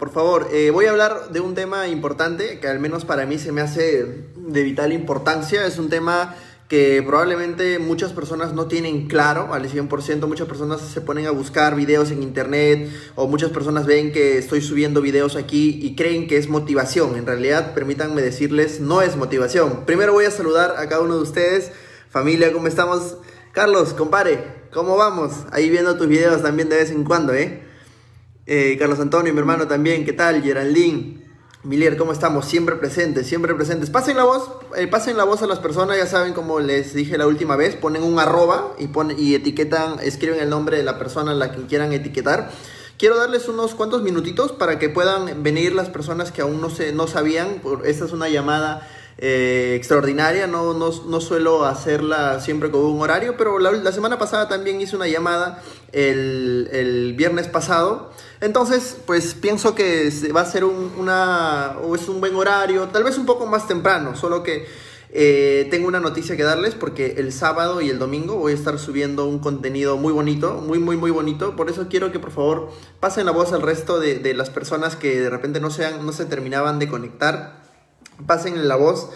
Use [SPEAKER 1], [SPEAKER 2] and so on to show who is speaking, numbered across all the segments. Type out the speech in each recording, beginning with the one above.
[SPEAKER 1] por favor, eh, voy a hablar de un tema importante que al menos para mí se me hace de vital importancia. Es un tema que probablemente muchas personas no tienen claro al 100%, muchas personas se ponen a buscar videos en internet o muchas personas ven que estoy subiendo videos aquí y creen que es motivación. En realidad, permítanme decirles, no es motivación. Primero voy a saludar a cada uno de ustedes. Familia, ¿cómo estamos? Carlos, compare, ¿cómo vamos? Ahí viendo tus videos también de vez en cuando, ¿eh? Eh Carlos Antonio, mi hermano también, ¿qué tal? Geraldine. Milier, ¿cómo estamos? Siempre presentes, siempre presentes. Pasen la voz, eh, pasen la voz a las personas, ya saben, como les dije la última vez, ponen un arroba y, ponen, y etiquetan, escriben el nombre de la persona a la que quieran etiquetar. Quiero darles unos cuantos minutitos para que puedan venir las personas que aún no, se, no sabían. Esta es una llamada eh, extraordinaria, no, no, suelo hacerla siempre con un horario, pero la, semana pasada también hice una llamada el, el viernes pasado. Entonces, pues pienso que va a ser un, una, o es un buen horario, tal vez un poco más temprano, solo que eh, tengo una noticia que darles porque el sábado y el domingo voy a estar subiendo un contenido muy bonito, muy, muy, muy bonito. Por eso quiero que por favor pasen la voz al resto de, de las personas que de repente no, sean, no se terminaban de conectar. Pasen la voz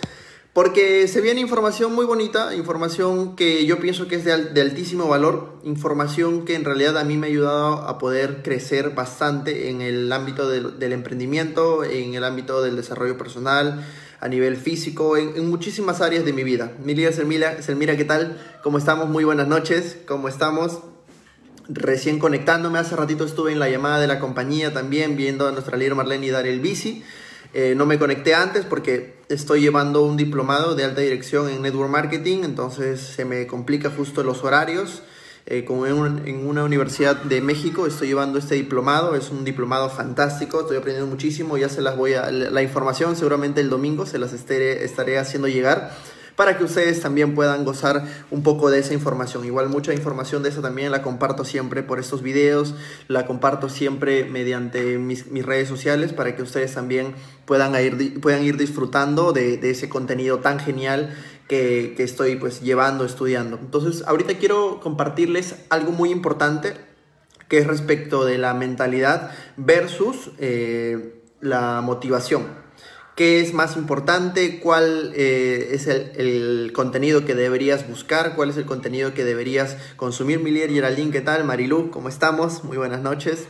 [SPEAKER 1] porque se viene información muy bonita, información que yo pienso que es de, altísimo valor, información que en realidad a mí me ha ayudado a poder crecer bastante en el ámbito del, emprendimiento, en el ámbito del desarrollo personal, a nivel físico, en, muchísimas áreas de mi vida. Milia Selmira, Selmira, ¿qué tal? ¿Cómo estamos? Muy buenas noches, ¿cómo estamos? Recién conectándome, hace ratito estuve en la llamada de la compañía también, viendo a nuestra líder Marlene y dar el bici. Eh, no me conecté antes porque estoy llevando un diplomado de alta dirección en Network Marketing, entonces se me complica justo los horarios. Eh, como en, una universidad de México estoy llevando este diplomado, es un diplomado fantástico, estoy aprendiendo muchísimo, ya se las voy a, la información seguramente el domingo se las estaré haciendo llegar para que ustedes también puedan gozar un poco de esa información. Igual mucha información de esa también la comparto siempre por estos videos, la comparto siempre mediante mis, redes sociales para que ustedes también puedan ir, puedan ir disfrutando de, ese contenido tan genial que, estoy pues llevando, estudiando. Entonces ahorita quiero compartirles algo muy importante que es respecto de la mentalidad versus eh, la motivación qué es más importante, cuál eh, es el, contenido que deberías buscar, cuál es el contenido que deberías consumir. Milier Geraldine, ¿qué tal? Marilu, ¿cómo estamos? Muy buenas noches.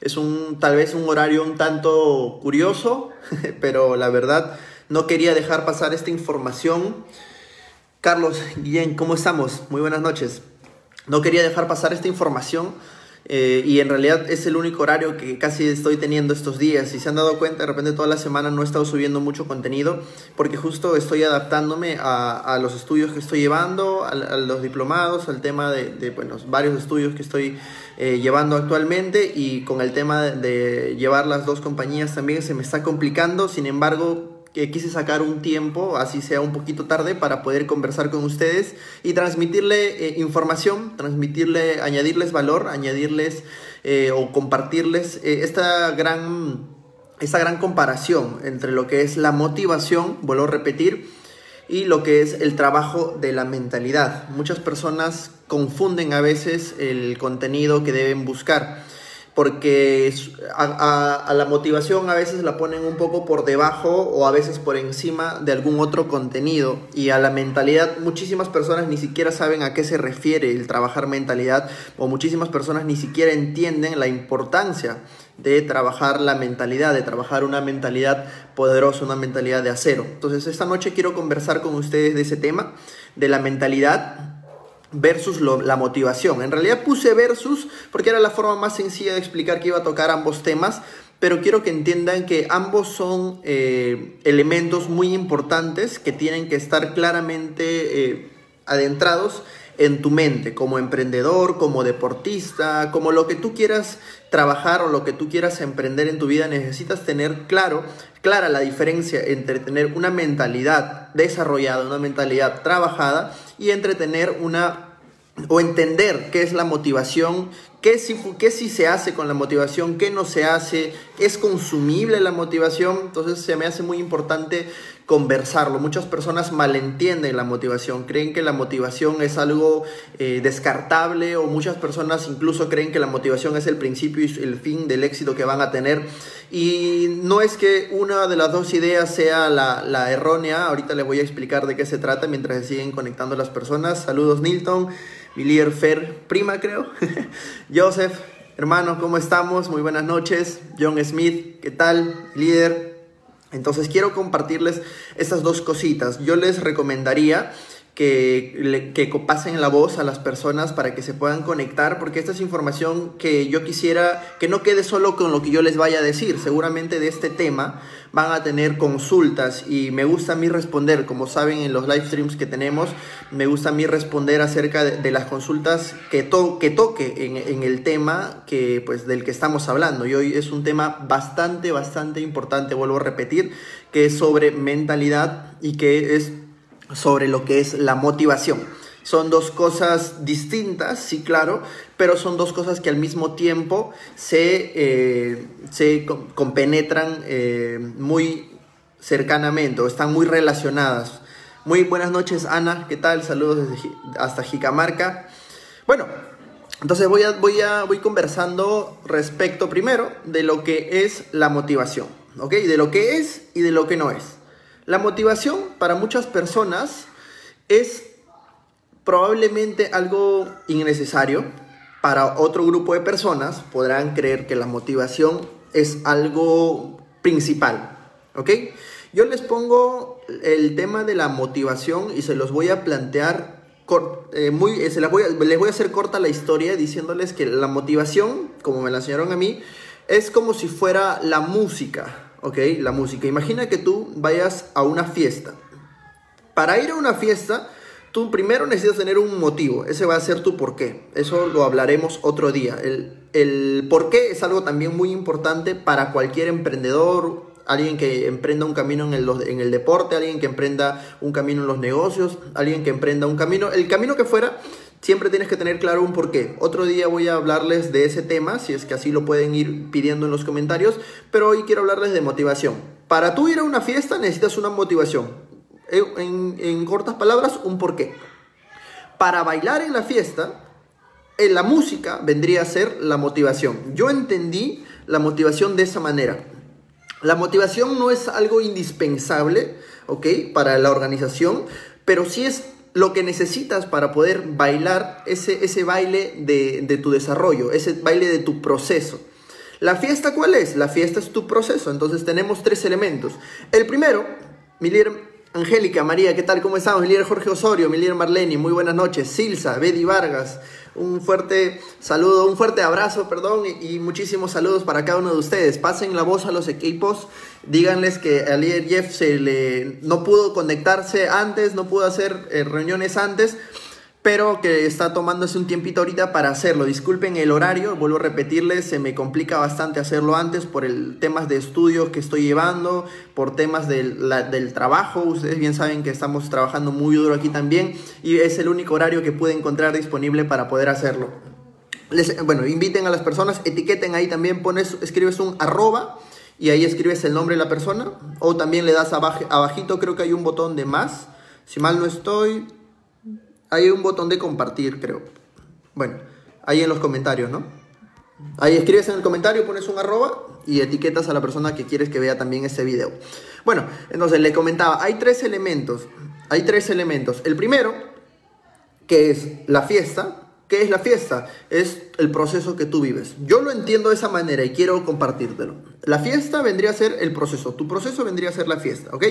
[SPEAKER 1] Es un tal vez un horario un tanto curioso, pero la verdad no quería dejar pasar esta información. Carlos, Guillén, ¿cómo estamos? Muy buenas noches. No quería dejar pasar esta información eh, y en realidad es el único horario que casi estoy teniendo estos días. Si se han dado cuenta, de repente toda la semana no he estado subiendo mucho contenido porque justo estoy adaptándome a, los estudios que estoy llevando, a, los diplomados, al tema de, bueno, varios estudios que estoy eh, llevando actualmente y con el tema de llevar las dos compañías también se me está complicando. Sin embargo, que quise sacar un tiempo, así sea un poquito tarde, para poder conversar con ustedes y transmitirle eh, información, transmitirle, añadirles valor, añadirles eh, o compartirles eh, esta gran, esta gran comparación entre lo que es la motivación, vuelvo a repetir, y lo que es el trabajo de la mentalidad. Muchas personas confunden a veces el contenido que deben buscar porque a, la motivación a veces la ponen un poco por debajo o a veces por encima de algún otro contenido y a la mentalidad muchísimas personas ni siquiera saben a qué se refiere el trabajar mentalidad o muchísimas personas ni siquiera entienden la importancia de trabajar la mentalidad, de trabajar una mentalidad poderosa, una mentalidad de acero. Entonces esta noche quiero conversar con ustedes de ese tema, de la mentalidad versus la motivación. En realidad puse versus porque era la forma más sencilla de explicar que iba a tocar ambos temas, pero quiero que entiendan que ambos son eh, elementos muy importantes que tienen que estar claramente eh, adentrados en tu mente, como emprendedor, como deportista, como lo que tú quieras trabajar o lo que tú quieras emprender en tu vida, necesitas tener claro, clara la diferencia entre tener una mentalidad desarrollada, una mentalidad trabajada y entre tener una o entender qué es la motivación ¿Qué si, ¿Qué se hace con la motivación? ¿Qué no se hace? ¿Es consumible la motivación? Entonces se me hace muy importante conversarlo. Muchas personas malentienden la motivación, creen que la motivación es algo eh, descartable o muchas personas incluso creen que la motivación es el principio y el fin del éxito que van a tener. Y no es que una de las dos ideas sea la, la errónea, ahorita les voy a explicar de qué se trata mientras se siguen conectando las personas. Saludos Nilton mi líder Fer, prima creo. Joseph, hermano, ¿cómo estamos? Muy buenas noches. John Smith, ¿qué tal? Líder. Entonces quiero compartirles estas dos cositas. Yo les recomendaría que, que pasen la voz a las personas para que se puedan conectar, porque esta es información que yo quisiera que no quede solo con lo que yo les vaya a decir. Seguramente de este tema van a tener consultas y me gusta a mí responder, como saben en los live streams que tenemos, me gusta a mí responder acerca de, las consultas que, que toque en, en, el tema que, pues, del que estamos hablando. Y hoy es un tema bastante, bastante importante, vuelvo a repetir, que es sobre mentalidad y que es sobre lo que es la motivación. Son dos cosas distintas, sí, claro, pero son dos cosas que al mismo tiempo se, eh, se compenetran eh, muy cercanamente o están muy relacionadas. Muy buenas noches, Ana, ¿qué tal? Saludos desde, hasta Jicamarca. Bueno, entonces voy, a, voy, a, voy conversando respecto primero de lo que es la motivación, ¿ok? De lo que es y de lo que no es. La motivación para muchas personas es probablemente algo innecesario. Para otro grupo de personas podrán creer que la motivación es algo principal. ¿Ok? Yo les pongo el tema de la motivación y se los voy a plantear eh, muy, eh, se les voy a hacer corta la historia diciéndoles que la motivación, como me la enseñaron a mí, es como si fuera la música. ¿Ok? La música. Imagina que tú vayas a una fiesta. Para ir a una fiesta, tú primero necesitas tener un motivo. Ese va a ser tu por qué. Eso lo hablaremos otro día. El, el por qué es algo también muy importante para cualquier emprendedor, alguien que emprenda un camino en el, en el deporte, alguien que emprenda un camino en los negocios, alguien que emprenda un camino, el camino que fuera, siempre tienes que tener claro un porqué. Otro día voy a hablarles de ese tema, si es que así lo pueden ir pidiendo en los comentarios, pero hoy quiero hablarles de motivación. Para tú ir a una fiesta necesitas una motivación. En, en cortas palabras, un porqué. Para bailar en la fiesta, en la música vendría a ser la motivación. Yo entendí la motivación de esa manera. La motivación no es algo indispensable, ¿ok? Para la organización, pero sí es lo que necesitas para poder bailar ese, ese baile de, tu desarrollo, ese baile de tu proceso. ¿La fiesta cuál es? La fiesta es tu proceso. Entonces tenemos tres elementos. El primero, mi Angélica, María, ¿qué tal? ¿Cómo estamos? Mi líder Jorge Osorio, mi líder Marlene, muy buenas noches. Silsa, Betty Vargas, un fuerte saludo, un fuerte abrazo, perdón, y, muchísimos saludos para cada uno de ustedes. Pasen la voz a los equipos, díganles que al líder Jeff se le, no pudo conectarse antes, no pudo hacer eh, reuniones antes, pero que está tomándose un tiempito ahorita para hacerlo. Disculpen el horario, vuelvo a repetirles, se me complica bastante hacerlo antes por el temas de estudio que estoy llevando, por temas del, del trabajo. Ustedes bien saben que estamos trabajando muy duro aquí también y es el único horario que pude encontrar disponible para poder hacerlo. Bueno, inviten a las personas, etiqueten ahí también, pones, escribes un arroba y ahí escribes el nombre de la persona o también le das abajito, creo que hay un botón de más. Si mal no estoy, hay un botón de compartir, creo. Bueno, ahí en los comentarios, ¿no? Ahí escribes en el comentario, pones un arroba y etiquetas a la persona que quieres que vea también este video. Bueno, entonces le comentaba, hay tres elementos. Hay tres elementos. El primero, que es la fiesta. ¿Qué es la fiesta? Es el proceso que tú vives. Yo lo entiendo de esa manera y quiero compartírtelo. La fiesta vendría a ser el proceso. Tu proceso vendría a ser la fiesta, ¿ok?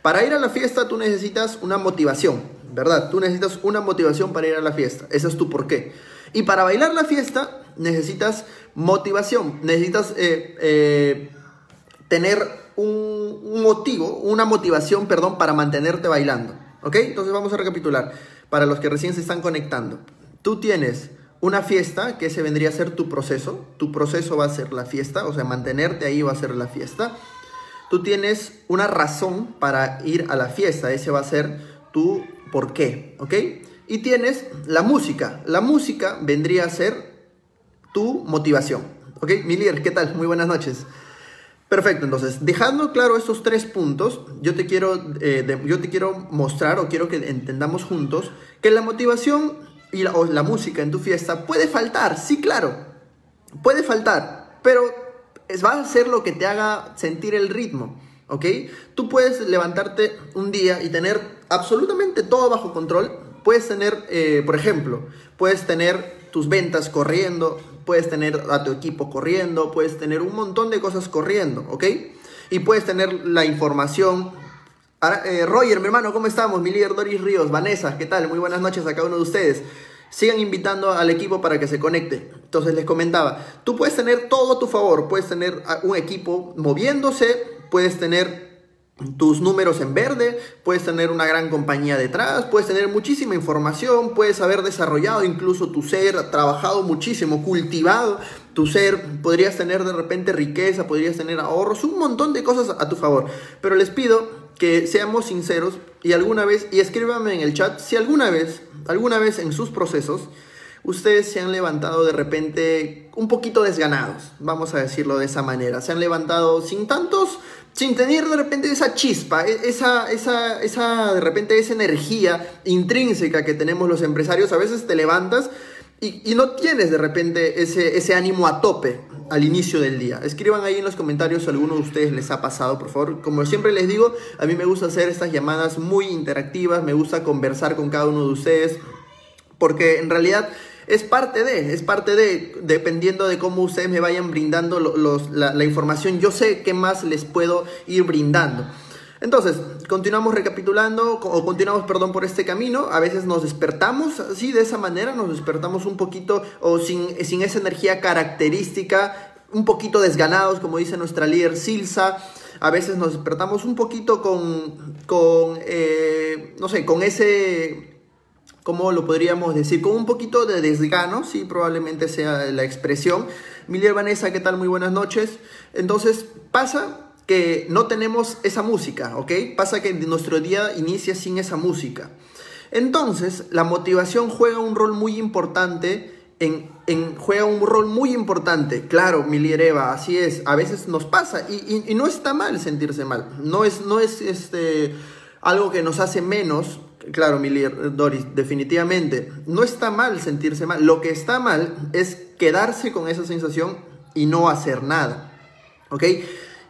[SPEAKER 1] Para ir a la fiesta tú necesitas una motivación, ¿verdad? Tú necesitas una motivación para ir a la fiesta. Ese es tu porqué. Y para bailar la fiesta necesitas motivación, necesitas eh, eh, tener un, motivo, una motivación, perdón, para mantenerte bailando. ¿Ok? Entonces vamos a recapitular. Para los que recién se están conectando. Tú tienes una fiesta, que ese vendría a ser tu proceso. Tu proceso va a ser la fiesta, o sea, mantenerte ahí va a ser la fiesta tú tienes una razón para ir a la fiesta, ese va a ser tu por qué, ¿ok? Y tienes la música. La música vendría a ser tu motivación. ¿Ok? Mi líder, ¿qué tal? Muy buenas noches. Perfecto, entonces, dejando claro estos tres puntos, yo te quiero, eh, yo te quiero mostrar o quiero que entendamos juntos que la motivación y la, o la música en tu fiesta puede faltar, sí, claro, puede faltar, pero va a ser lo que te haga sentir el ritmo, ¿ok? Tú puedes levantarte un día y tener absolutamente todo bajo control, puedes tener, eh, por ejemplo, puedes tener tus ventas corriendo, puedes tener a tu equipo corriendo, puedes tener un montón de cosas corriendo, ¿ok? Y puedes tener la información. Eh, Roger, mi hermano, ¿cómo estamos? Mi líder Doris Ríos, Vanessa, ¿qué tal? Muy buenas noches a cada uno de ustedes. Sigan invitando al equipo para que se conecte. Entonces les comentaba, tú puedes tener todo a tu favor, puedes tener un equipo moviéndose, puedes tener tus números en verde, puedes tener una gran compañía detrás, puedes tener muchísima información, puedes haber desarrollado incluso tu ser, trabajado muchísimo, cultivado tu ser, podrías tener de repente riqueza, podrías tener ahorros, un montón de cosas a tu favor. Pero les pido que seamos sinceros y alguna vez, y escríbanme en el chat, si alguna vez, alguna vez en sus procesos, ustedes se han levantado de repente un poquito desganados, vamos a decirlo de esa manera, se han levantado sin tantos sin tener de repente esa chispa, e, esa, esa, esa, de repente esa energía intrínseca que tenemos los empresarios, a veces te levantas y, no tienes de repente ese, ese ánimo a tope al inicio del día. Escriban ahí en los comentarios si alguno de ustedes les ha pasado, por favor. Como siempre les digo, a mí me gusta hacer estas llamadas muy interactivas, me gusta conversar con cada uno de ustedes, porque en realidad es parte de, es parte de, dependiendo de cómo ustedes me vayan brindando la, información, yo sé qué más les puedo ir brindando. Entonces, continuamos recapitulando, o continuamos, perdón, por este camino. A veces nos despertamos así, de esa manera, nos despertamos un poquito, o sin, sin esa energía característica, un poquito desganados, como dice nuestra líder Silsa. A veces nos despertamos un poquito con, con eh, no sé, con ese ¿cómo lo podríamos decir? Con un poquito de desgano, sí, probablemente sea la expresión. Miller Vanessa, ¿qué tal? Muy buenas noches. Entonces, pasa que no tenemos esa música, ¿ok? Pasa que nuestro día inicia sin esa música. Entonces, la motivación juega un rol muy importante en, juega un rol muy importante. Claro, Milier Eva, así es. A veces nos pasa y, y, no está mal sentirse mal. No es, no es este, algo que nos hace menos Claro, mi Doris, definitivamente. No está mal sentirse mal. Lo que está mal es quedarse con esa sensación y no hacer nada. ¿Ok?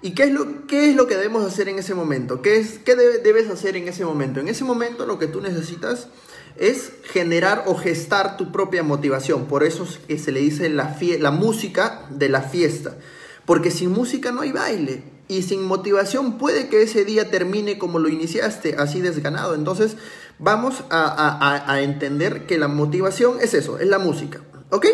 [SPEAKER 1] ¿Y qué es lo, qué es lo que debemos hacer en ese momento? ¿Qué, es, qué debes hacer en ese momento? En ese momento lo que tú necesitas es generar o gestar tu propia motivación. Por eso es que se le dice la, la música de la fiesta. Porque sin música no hay baile y sin motivación puede que ese día termine como lo iniciaste, así desganado. Entonces vamos a, entender que la motivación es eso, es la música. ¿Ok?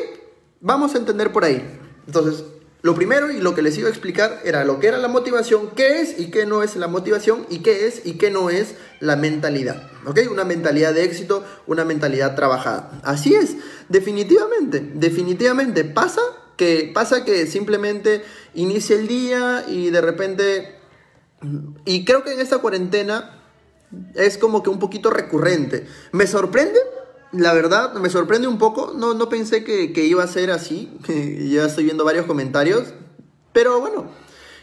[SPEAKER 1] Vamos a entender por ahí. Entonces, lo primero y lo que les iba a explicar era lo que era la motivación, qué es y qué no es la motivación y qué es y qué no es la mentalidad. ¿Ok? Una mentalidad de éxito, una mentalidad trabajada. Así es, definitivamente, definitivamente pasa que pasa que simplemente inicia el día y de repente, y creo que en esta cuarentena es como que un poquito recurrente. Me sorprende, la verdad, me sorprende un poco, no, no pensé que, iba a ser así, ya estoy viendo varios comentarios, pero bueno,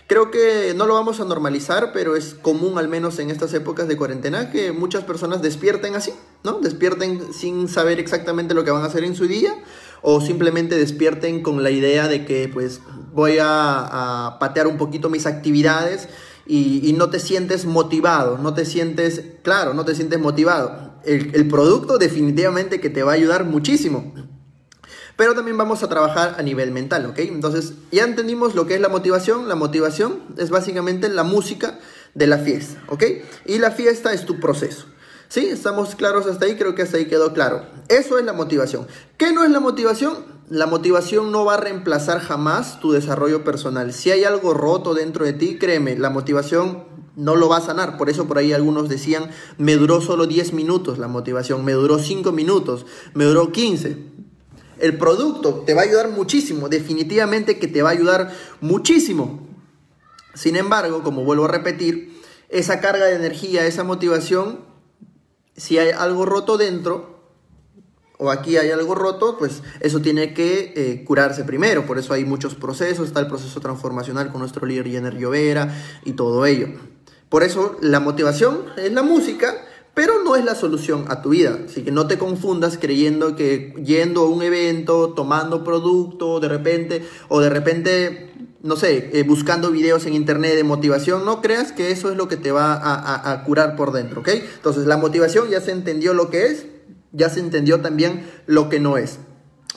[SPEAKER 1] creo que no lo vamos a normalizar, pero es común al menos en estas épocas de cuarentena que muchas personas despierten así, ¿no? Despierten sin saber exactamente lo que van a hacer en su día o simplemente despierten con la idea de que pues voy a, patear un poquito mis actividades y, no te sientes motivado, no te sientes, claro, no te sientes motivado. El, el producto definitivamente que te va a ayudar muchísimo. Pero también vamos a trabajar a nivel mental, ¿ok? Entonces, ya entendimos lo que es la motivación. La motivación es básicamente la música de la fiesta, ¿ok? Y la fiesta es tu proceso. ¿Sí? ¿Estamos claros hasta ahí? Creo que hasta ahí quedó claro. Eso es la motivación. ¿Qué no es la motivación? La motivación no va a reemplazar jamás tu desarrollo personal. Si hay algo roto dentro de ti, créeme, la motivación no lo va a sanar. Por eso por ahí algunos decían, me duró solo 10 minutos la motivación, me duró 5 minutos, me duró 15. El producto te va a ayudar muchísimo, definitivamente que te va a ayudar muchísimo. Sin embargo, como vuelvo a repetir, esa carga de energía, esa motivación si hay algo roto dentro o aquí hay algo roto, pues eso tiene que eh, curarse primero. Por eso hay muchos procesos, está el proceso transformacional con nuestro líder Jenner Llovera y todo ello. Por eso la motivación es la música, pero no es la solución a tu vida. Así que no te confundas creyendo que yendo a un evento, tomando producto, de repente, o de repente no sé, eh, buscando videos en internet de motivación, no creas que eso es lo que te va a, curar por dentro, ¿ok? Entonces la motivación ya se entendió lo que es, ya se entendió también lo que no es,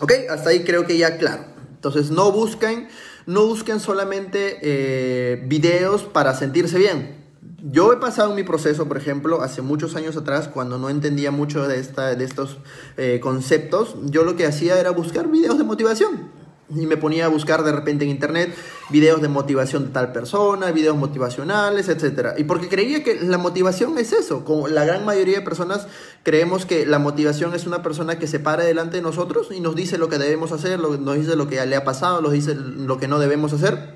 [SPEAKER 1] ¿ok? Hasta ahí creo que ya claro. Entonces no busquen, no busquen solamente eh, videos para sentirse bien. Yo he pasado mi proceso, por ejemplo, hace muchos años atrás, cuando no entendía mucho de, esta, de estos eh, conceptos, yo lo que hacía era buscar videos de motivación y me ponía a buscar de repente en internet videos de motivación de tal persona, videos motivacionales, etc. Y porque creía que la motivación es eso, como la gran mayoría de personas creemos que la motivación es una persona que se para delante de nosotros y nos dice lo que debemos hacer, nos dice lo que le ha pasado, nos dice lo que no debemos hacer.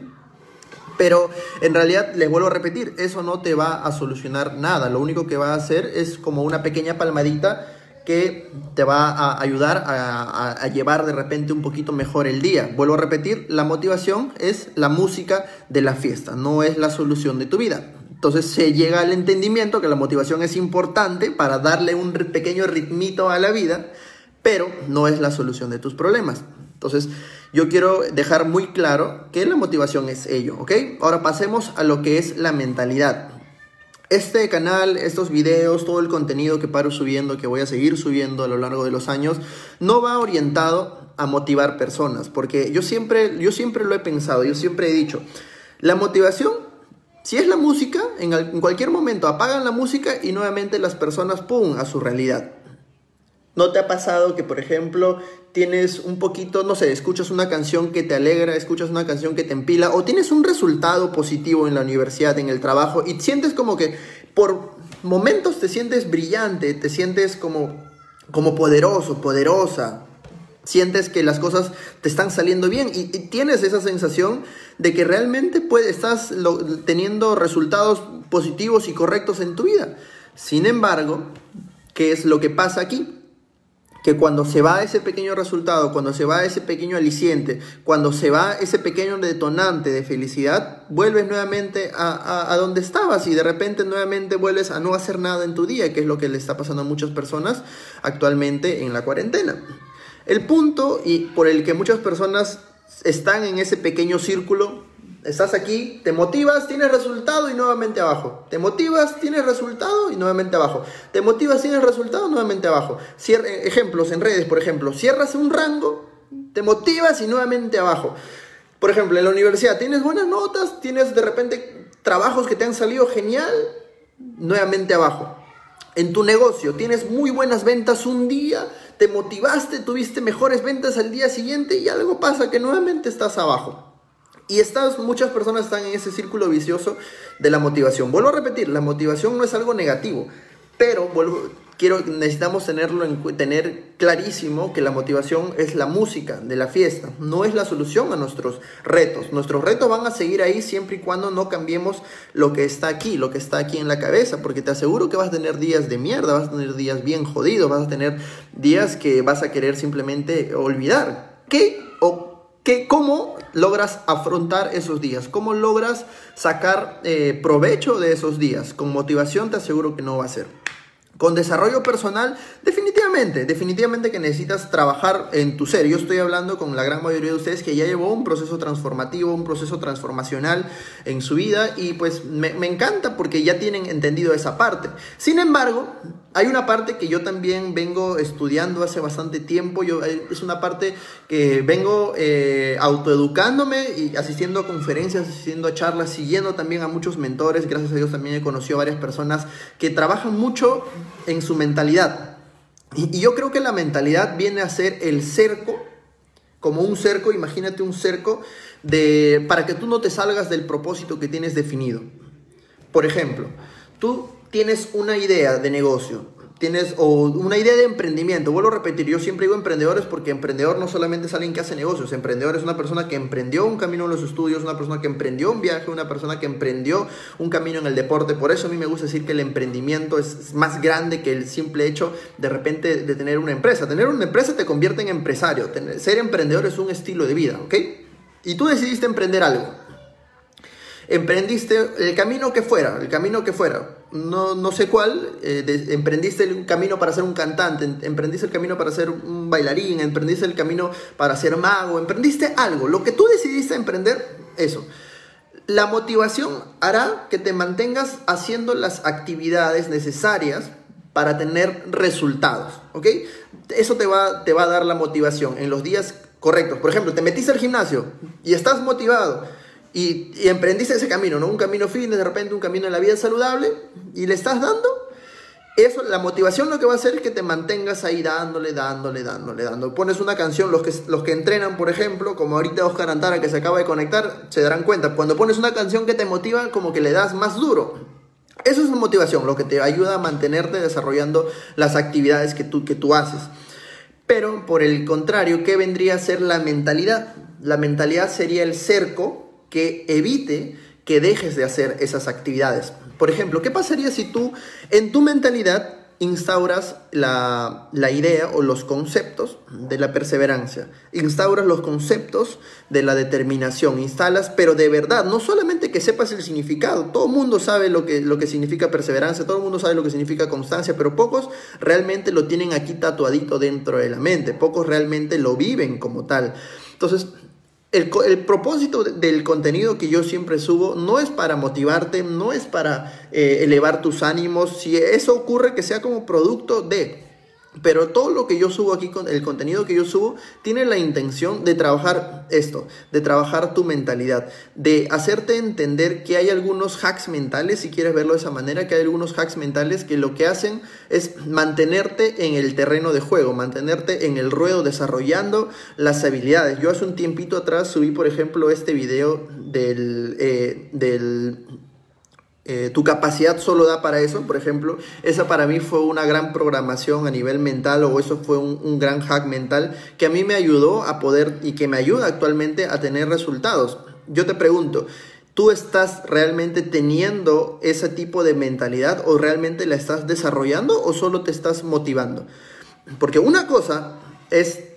[SPEAKER 1] Pero en realidad, les vuelvo a repetir, eso no te va a solucionar nada. Lo único que va a hacer es como una pequeña palmadita te va a ayudar a, llevar de repente un poquito mejor el día. Vuelvo a repetir, la motivación es la música de la fiesta, no es la solución de tu vida. Entonces se llega al entendimiento que la motivación es importante para darle un pequeño ritmito a la vida, pero no es la solución de tus problemas. Entonces yo quiero dejar muy claro que la motivación es ello, ¿ok? Ahora pasemos a lo que es la mentalidad. Este canal, estos videos, todo el contenido que paro subiendo, que voy a seguir subiendo a lo largo de los años, no va orientado a motivar personas, porque yo siempre, yo siempre lo he pensado, yo siempre he dicho, la motivación, si es la música, en, cualquier momento apagan la música y nuevamente las personas, ¡pum!, a su realidad. ¿No te ha pasado que, por ejemplo, tienes un poquito, no sé, escuchas una canción que te alegra, escuchas una canción que te empila, o tienes un resultado positivo en la universidad, en el trabajo, y sientes como que por momentos te sientes brillante, te sientes como, como poderoso, poderosa, sientes que las cosas te están saliendo bien y, tienes esa sensación de que realmente estás teniendo resultados positivos y correctos en tu vida. Sin embargo, ¿qué es lo que pasa aquí? Que cuando se va ese pequeño resultado, cuando se va ese pequeño aliciente, cuando se va ese pequeño detonante de felicidad, vuelves nuevamente a, donde estabas y de repente nuevamente vuelves a no hacer nada en tu día, que es lo que le está pasando a muchas personas actualmente en la cuarentena. El punto y por el que muchas personas están en ese pequeño círculo Estás aquí, te motivas, tienes resultado y nuevamente abajo. Te motivas, tienes resultado y nuevamente abajo. Te motivas, tienes resultado, nuevamente abajo. Eh, ejemplos en redes, por ejemplo, cierras un rango, te motivas y nuevamente abajo. Por ejemplo, en la universidad tienes buenas notas, tienes de repente trabajos que te han salido genial, nuevamente abajo. En tu negocio tienes muy buenas ventas un día, te motivaste, tuviste mejores ventas al día siguiente y algo pasa que nuevamente estás abajo. Y estas, muchas personas están en ese círculo vicioso de la motivación. Vuelvo a repetir, la motivación no es algo negativo, pero vuelvo, quiero, necesitamos tenerlo en, tener clarísimo que la motivación es la música de la fiesta, no es la solución a nuestros retos. Nuestros retos van a seguir ahí siempre y cuando no cambiemos lo que está aquí, lo que está aquí en la cabeza, porque te aseguro que vas a tener días de mierda, vas a tener días bien jodidos, vas a tener días que vas a querer simplemente olvidar. ¿Qué? O ¿Cómo logras afrontar esos días? ¿Cómo logras sacar eh, provecho de esos días? Con motivación te aseguro que no va a ser. Con desarrollo personal, definitivamente, definitivamente que necesitas trabajar en tu ser. Yo estoy hablando con la gran mayoría de ustedes que ya llevó un proceso transformativo, un proceso transformacional en su vida y pues me encanta porque ya tienen entendido esa parte. Sin embargo, hay una parte que yo también vengo estudiando hace bastante tiempo. Yo, eh, es una parte que vengo eh, autoeducándome y asistiendo a conferencias, asistiendo a charlas, siguiendo también a muchos mentores. Gracias a Dios también he conocido varias personas que trabajan mucho en su mentalidad. Y, y yo creo que la mentalidad viene a ser el cerco, como un cerco, imagínate un cerco, de, para que tú no te salgas del propósito que tienes definido. Por ejemplo, tú tienes una idea de negocio, tienes o una idea de emprendimiento. Vuelvo a repetir, yo siempre digo emprendedores porque emprendedor no solamente es alguien que hace negocios, emprendedor es una persona que emprendió un camino en los estudios, una persona que emprendió un viaje, una persona que emprendió un camino en el deporte. Por eso a mí me gusta decir que el emprendimiento es más grande que el simple hecho de repente de tener una empresa. Tener una empresa te convierte en empresario. ser emprendedor es un estilo de vida, ¿ok? Y tú decidiste emprender algo emprendiste el camino que fuera, el camino que fuera, no, no sé cuál, eh, emprendiste el camino para ser un cantante, emprendiste el camino para ser un bailarín, emprendiste el camino para ser mago, emprendiste algo, lo que tú decidiste emprender, eso. La motivación hará que te mantengas haciendo las actividades necesarias para tener resultados, ¿ok? Eso te va, te va a dar la motivación en los días correctos. Por ejemplo, te metiste al gimnasio y estás motivado y, emprendiste ese camino, ¿no? Un camino fitness, de repente un camino en la vida saludable, y le estás dando, eso, la motivación lo que va a hacer es que te mantengas ahí dándole, dándole, dándole, dándole. Pones una canción, los que, los que entrenan, por ejemplo, como ahorita Oscar Antara que se acaba de conectar, se darán cuenta. Cuando pones una canción que te motiva, como que le das más duro. Eso es motivación, lo que te ayuda a mantenerte desarrollando las actividades que tú, que tú haces. Pero por el contrario, ¿qué vendría a ser la mentalidad? La mentalidad sería el cerco que evite que dejes de hacer esas actividades. Por ejemplo, ¿qué pasaría si tú en tu mentalidad instauras la, idea o los conceptos de la perseverancia, instauras los conceptos de la determinación, instalas, pero de verdad, no solamente que sepas el significado, todo el mundo sabe lo que, lo que significa perseverancia, todo el mundo sabe lo que significa constancia, pero pocos realmente lo tienen aquí tatuadito dentro de la mente, pocos realmente lo viven como tal. Entonces, el, propósito del contenido que yo siempre subo no es para motivarte, no es para eh, elevar tus ánimos. Si eso ocurre, que sea como producto de pero todo lo que yo subo aquí, el contenido que yo subo, tiene la intención de trabajar esto, de trabajar tu mentalidad, de hacerte entender que hay algunos hacks mentales, si quieres verlo de esa manera, que hay algunos hacks mentales que lo que hacen es mantenerte en el terreno de juego, mantenerte en el ruedo desarrollando las habilidades. Yo hace un tiempito atrás subí, por ejemplo, este video del, eh, del eh, tu capacidad solo da para eso, por ejemplo, esa para mí fue una gran programación a nivel mental o eso fue un, gran hack mental que a mí me ayudó a poder y que me ayuda actualmente a tener resultados. Yo te pregunto, ¿tú estás realmente teniendo ese tipo de mentalidad o realmente la estás desarrollando o solo te estás motivando? Porque una cosa es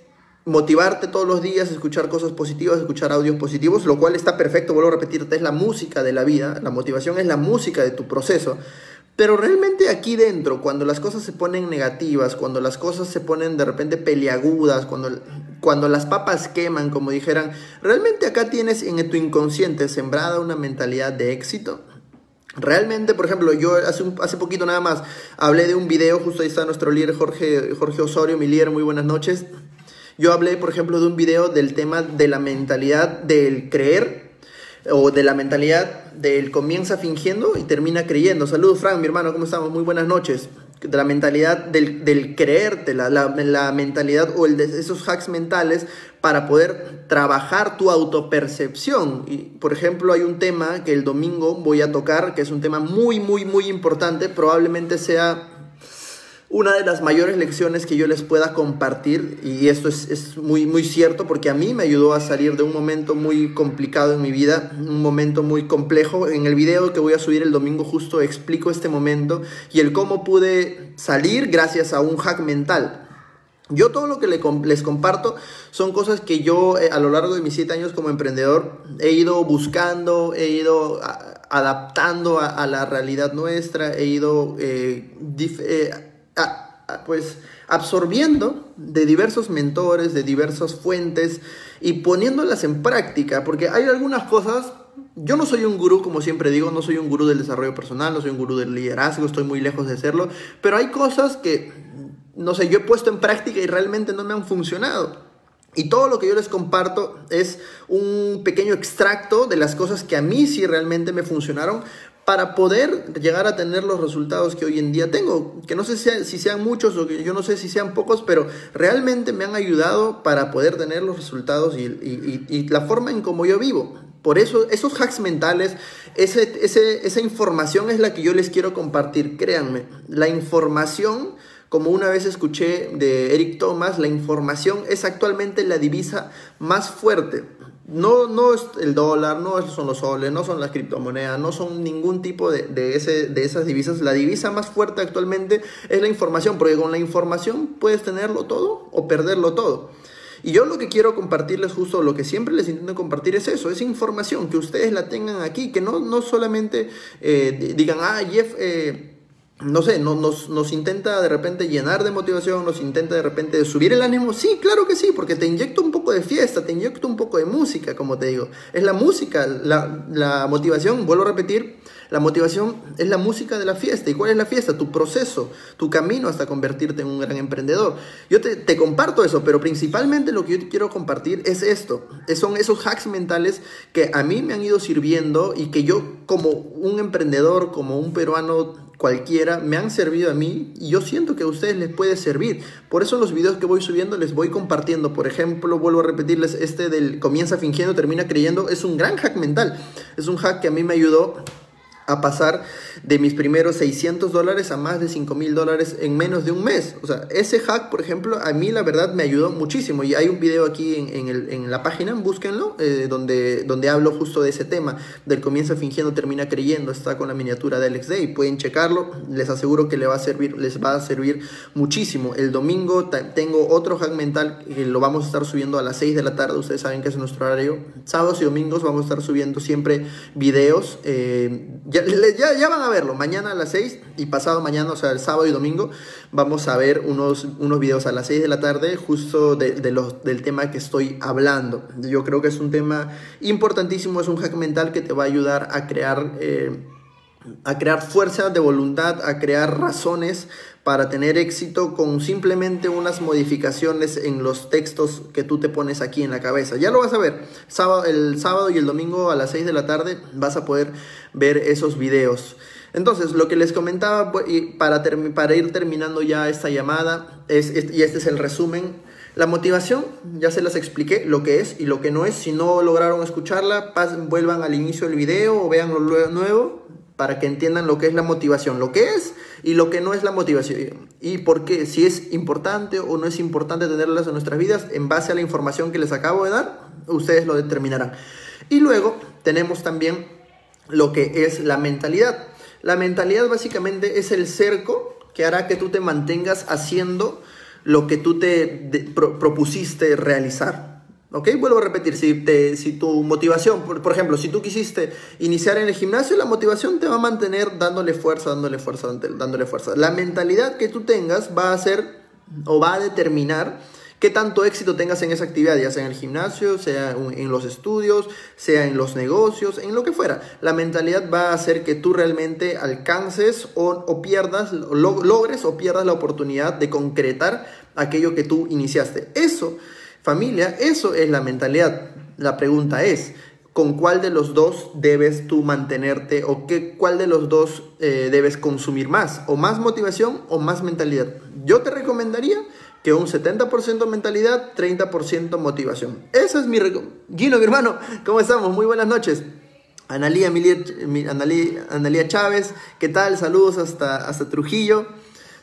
[SPEAKER 1] motivarte todos los días, escuchar cosas positivas, escuchar audios positivos, lo cual está perfecto, vuelvo a repetirte, es la música de la vida, la motivación es la música de tu proceso. Pero realmente aquí dentro, cuando las cosas se ponen negativas, cuando las cosas se ponen de repente peliagudas, cuando, cuando las papas queman, como dijeran, realmente acá tienes en tu inconsciente sembrada una mentalidad de éxito. Realmente, por ejemplo, yo hace, hace poquito nada más hablé de un video, justo ahí está nuestro líder Jorge, Jorge Osorio, mi líder, muy buenas noches. Yo hablé, por ejemplo, de un video del tema de la mentalidad del creer o de la mentalidad del comienza fingiendo y termina creyendo. Saludos, Frank, mi hermano, ¿cómo estamos? Muy buenas noches. De la mentalidad del, del creerte, la, la, mentalidad o el de esos hacks mentales para poder trabajar tu autopercepción. Y, por ejemplo, hay un tema que el domingo voy a tocar, que es un tema muy, muy, muy importante. Probablemente sea una de las mayores lecciones que yo les pueda compartir, y esto es, muy, muy cierto porque a mí me ayudó a salir de un momento muy complicado en mi vida, un momento muy complejo. En el video que voy a subir el domingo justo explico este momento y el cómo pude salir gracias a un hack mental. Yo todo lo que les comparto son cosas que yo eh, a lo largo de mis siete años como emprendedor he ido buscando, he ido adaptando a, la realidad nuestra, he ido eh, eh, pues absorbiendo de diversos mentores, de diversas fuentes y poniéndolas en práctica, porque hay algunas cosas, yo no soy un gurú, como siempre digo, no soy un gurú del desarrollo personal, no soy un gurú del liderazgo, estoy muy lejos de serlo, pero hay cosas que, no sé, yo he puesto en práctica y realmente no me han funcionado. Y todo lo que yo les comparto es un pequeño extracto de las cosas que a mí sí realmente me funcionaron para poder llegar a tener los resultados que hoy en día tengo. Que no sé si sean muchos o que yo no sé si sean pocos, pero realmente me han ayudado para poder tener los resultados y, la forma en cómo yo vivo. Por eso, esos hacks mentales, ese, esa información es la que yo les quiero compartir. Créanme, la información como una vez escuché de Eric Thomas, la información es actualmente la divisa más fuerte. No, no es el dólar, no son los soles, no son las criptomonedas, no son ningún tipo de, de, ese, de esas divisas. La divisa más fuerte actualmente es la información, porque con la información puedes tenerlo todo o perderlo todo. Y yo lo que quiero compartirles, justo lo que siempre les intento compartir es eso, es información, que ustedes la tengan aquí, que no, no solamente eh, digan, ah, Jeff... Eh, no sé, nos, nos, intenta de repente llenar de motivación, nos intenta de repente subir el ánimo. Sí, claro que sí, porque te inyecto un poco de fiesta, te inyecto un poco de música, como te digo. Es la música, la, la motivación, vuelvo a repetir, la motivación es la música de la fiesta. ¿Y cuál es la fiesta? Tu proceso, tu camino hasta convertirte en un gran emprendedor. Yo te, comparto eso, pero principalmente lo que yo quiero compartir es esto. Son esos hacks mentales que a mí me han ido sirviendo y que yo como un emprendedor, como un peruano cualquiera, me han servido a mí y yo siento que a ustedes les puede servir. Por eso los videos que voy subiendo les voy compartiendo. Por ejemplo, vuelvo a repetirles, este del comienza fingiendo, termina creyendo, es un gran hack mental. Es un hack que a mí me ayudó a pasar de mis primeros 600 dólares a más de 5 mil dólares en menos de un mes. O sea, ese hack, por ejemplo, a mí la verdad me ayudó muchísimo. Y hay un video aquí en, el, en la página, búsquenlo, eh, donde, donde hablo justo de ese tema. Del comienzo fingiendo, termina creyendo. Está con la miniatura de Alex Day. Pueden checarlo. Les aseguro que les va a servir, les va a servir muchísimo. El domingo tengo otro hack mental que lo vamos a estar subiendo a las 6 de la tarde. Ustedes saben que es nuestro horario. Sábados y domingos vamos a estar subiendo siempre videos. Eh, ya, van a verlo, mañana a las 6 y pasado mañana, o sea, el sábado y domingo, vamos a ver unos, unos videos a las 6 de la tarde justo de, los, del tema que estoy hablando. Yo creo que es un tema importantísimo, es un hack mental que te va a ayudar a crear... Eh, a crear fuerza de voluntad, a crear razones para tener éxito con simplemente unas modificaciones en los textos que tú te pones aquí en la cabeza. Ya lo vas a ver. El sábado y el domingo a las 6 de la tarde vas a poder ver esos videos. Entonces, lo que les comentaba para, para ir terminando ya esta llamada, es, y este es el resumen, la motivación, ya se las expliqué lo que es y lo que no es. Si no lograron escucharla, vuelvan al inicio del video o vean lo nuevo para que entiendan lo que es la motivación, lo que es y lo que no es la motivación. Y por qué, si es importante o no es importante tenerlas en nuestras vidas, en base a la información que les acabo de dar, ustedes lo determinarán. Y luego tenemos también lo que es la mentalidad. La mentalidad básicamente es el cerco que hará que tú te mantengas haciendo lo que tú te propusiste realizar. ¿Ok? Vuelvo a repetir, si, te, si tu motivación, por, ejemplo, si tú quisiste iniciar en el gimnasio, la motivación te va a mantener dándole fuerza, dándole fuerza, dándole fuerza. La mentalidad que tú tengas va a ser o va a determinar qué tanto éxito tengas en esa actividad, ya sea en el gimnasio, sea en los estudios, sea en los negocios, en lo que fuera. La mentalidad va a hacer que tú realmente alcances o, o pierdas, logres o pierdas la oportunidad de concretar aquello que tú iniciaste. Eso Familia, eso es la mentalidad. La pregunta es, ¿con cuál de los dos debes tú mantenerte o qué, cuál de los dos eh, debes consumir más? ¿O más motivación o más mentalidad? Yo te recomendaría que un 70% mentalidad, 30% motivación. Esa es mi Gino, mi hermano, ¿cómo estamos? Muy buenas noches. Analía, Analía, Chávez, ¿qué tal? Saludos hasta, hasta Trujillo.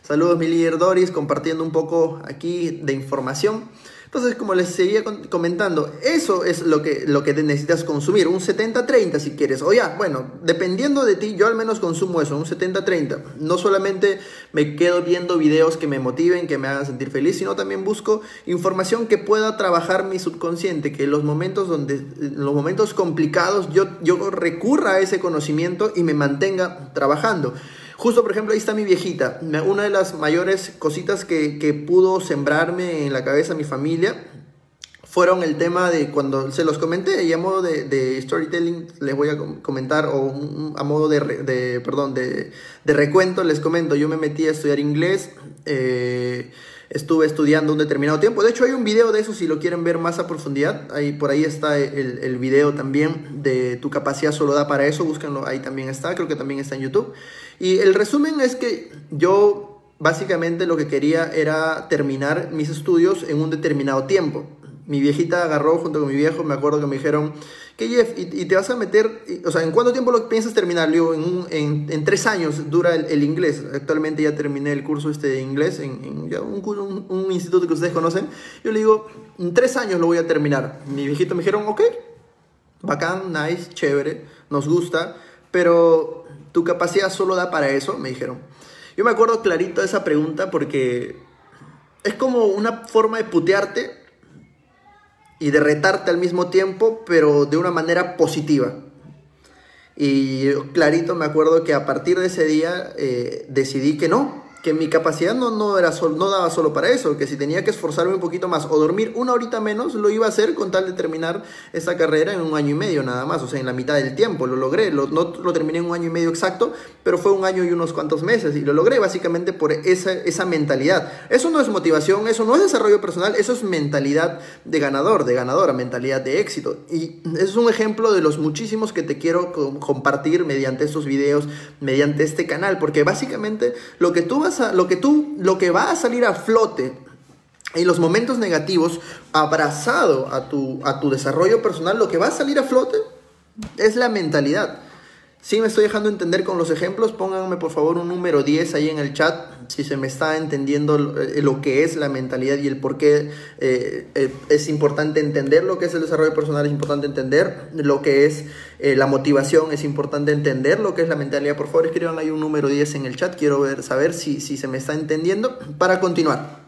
[SPEAKER 1] Saludos, mi líder Doris, compartiendo un poco aquí de información. Entonces, como les seguía comentando, eso es lo que, lo que necesitas consumir, un 70-30 si quieres. O ya, bueno, dependiendo de ti, yo al menos consumo eso, un 70-30. No solamente me quedo viendo videos que me motiven, que me hagan sentir feliz, sino también busco información que pueda trabajar mi subconsciente, que en los momentos, donde, en los momentos complicados yo, yo recurra a ese conocimiento y me mantenga trabajando. Justo, por ejemplo, ahí está mi viejita. Una de las mayores cositas que, que pudo sembrarme en la cabeza mi familia fueron el tema de cuando se los comenté y a modo de, de storytelling les voy a comentar o a modo de, de perdón de, de, recuento les comento yo me metí a estudiar inglés eh, estuve estudiando un determinado tiempo. De hecho, hay un video de eso si lo quieren ver más a profundidad. Ahí, por ahí está el, el video también de tu capacidad solo da para eso. Búsquenlo, ahí también está. Creo que también está en YouTube. Y el resumen es que yo básicamente lo que quería era terminar mis estudios en un determinado tiempo. Mi viejita agarró junto con mi viejo, me acuerdo que me dijeron que Jeff, y, te vas a meter, o sea, ¿en cuánto tiempo lo piensas terminar? Le digo, en, en, tres años dura el, inglés. Actualmente ya terminé el curso este de inglés en, ya un, un, un, instituto que ustedes conocen. Yo le digo, en tres años lo voy a terminar. Mi viejito me dijeron, ok, bacán, nice, chévere, nos gusta, pero tu capacidad solo da para eso, me dijeron. Yo me acuerdo clarito de esa pregunta porque es como una forma de putearte y de retarte al mismo tiempo, pero de una manera positiva. Y clarito me acuerdo que a partir de ese día eh, decidí que no, que mi capacidad no, no, era no daba solo para eso, que si tenía que esforzarme un poquito más o dormir una horita menos, lo iba a hacer con tal de terminar esa carrera en un año y medio nada más, o sea, en la mitad del tiempo, lo logré, lo, no lo terminé en un año y medio exacto, pero fue un año y unos cuantos meses y lo logré básicamente por esa, esa mentalidad. Eso no es motivación, eso no es desarrollo personal, eso es mentalidad de ganador, de ganadora, mentalidad de éxito. Y es un ejemplo de los muchísimos que te quiero compartir mediante estos videos, mediante este canal, porque básicamente lo que tú vas lo que tú, lo que va a salir a flote en los momentos negativos, abrazado a tu, a tu desarrollo personal, lo que va a salir a flote es la mentalidad. Si me estoy dejando entender con los ejemplos, pónganme por favor un número 10 ahí en el chat, si se me está entendiendo eh, lo que es la mentalidad y el por qué eh, eh, es importante entender lo que es el desarrollo personal, es importante entender lo que es la motivación, es importante entender lo que es la mentalidad. Por favor, escriban ahí un número 10 en el chat, quiero ver, saber si, si se me está entendiendo para continuar.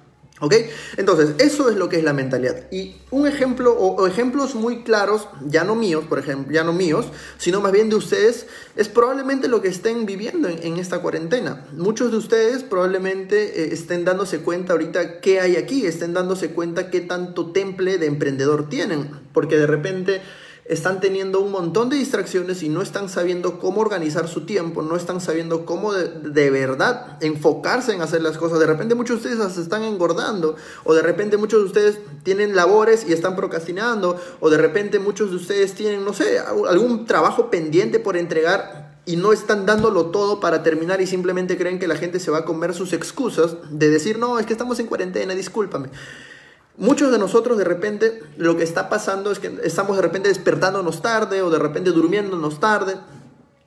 [SPEAKER 1] ¿Ok? Entonces, eso es lo que es la mentalidad. Y un ejemplo, o, ejemplos muy claros, ya no míos, por ejemplo, ya no míos, sino más bien de ustedes, es probablemente lo que estén viviendo en, esta cuarentena. Muchos de ustedes probablemente eh, estén dándose cuenta ahorita qué hay aquí, estén dándose cuenta qué tanto temple de emprendedor tienen, porque de repente están teniendo un montón de distracciones y no están sabiendo cómo organizar su tiempo, no están sabiendo cómo de, verdad enfocarse en hacer las cosas. De repente muchos de ustedes se están engordando o de repente muchos de ustedes tienen labores y están procrastinando o de repente muchos de ustedes tienen, no sé, algún trabajo pendiente por entregar y no están dándolo todo para terminar y simplemente creen que la gente se va a comer sus excusas de decir, no, es que estamos en cuarentena, discúlpame. Muchos de nosotros de repente lo que está pasando es que estamos de repente despertándonos tarde o de repente durmiéndonos tarde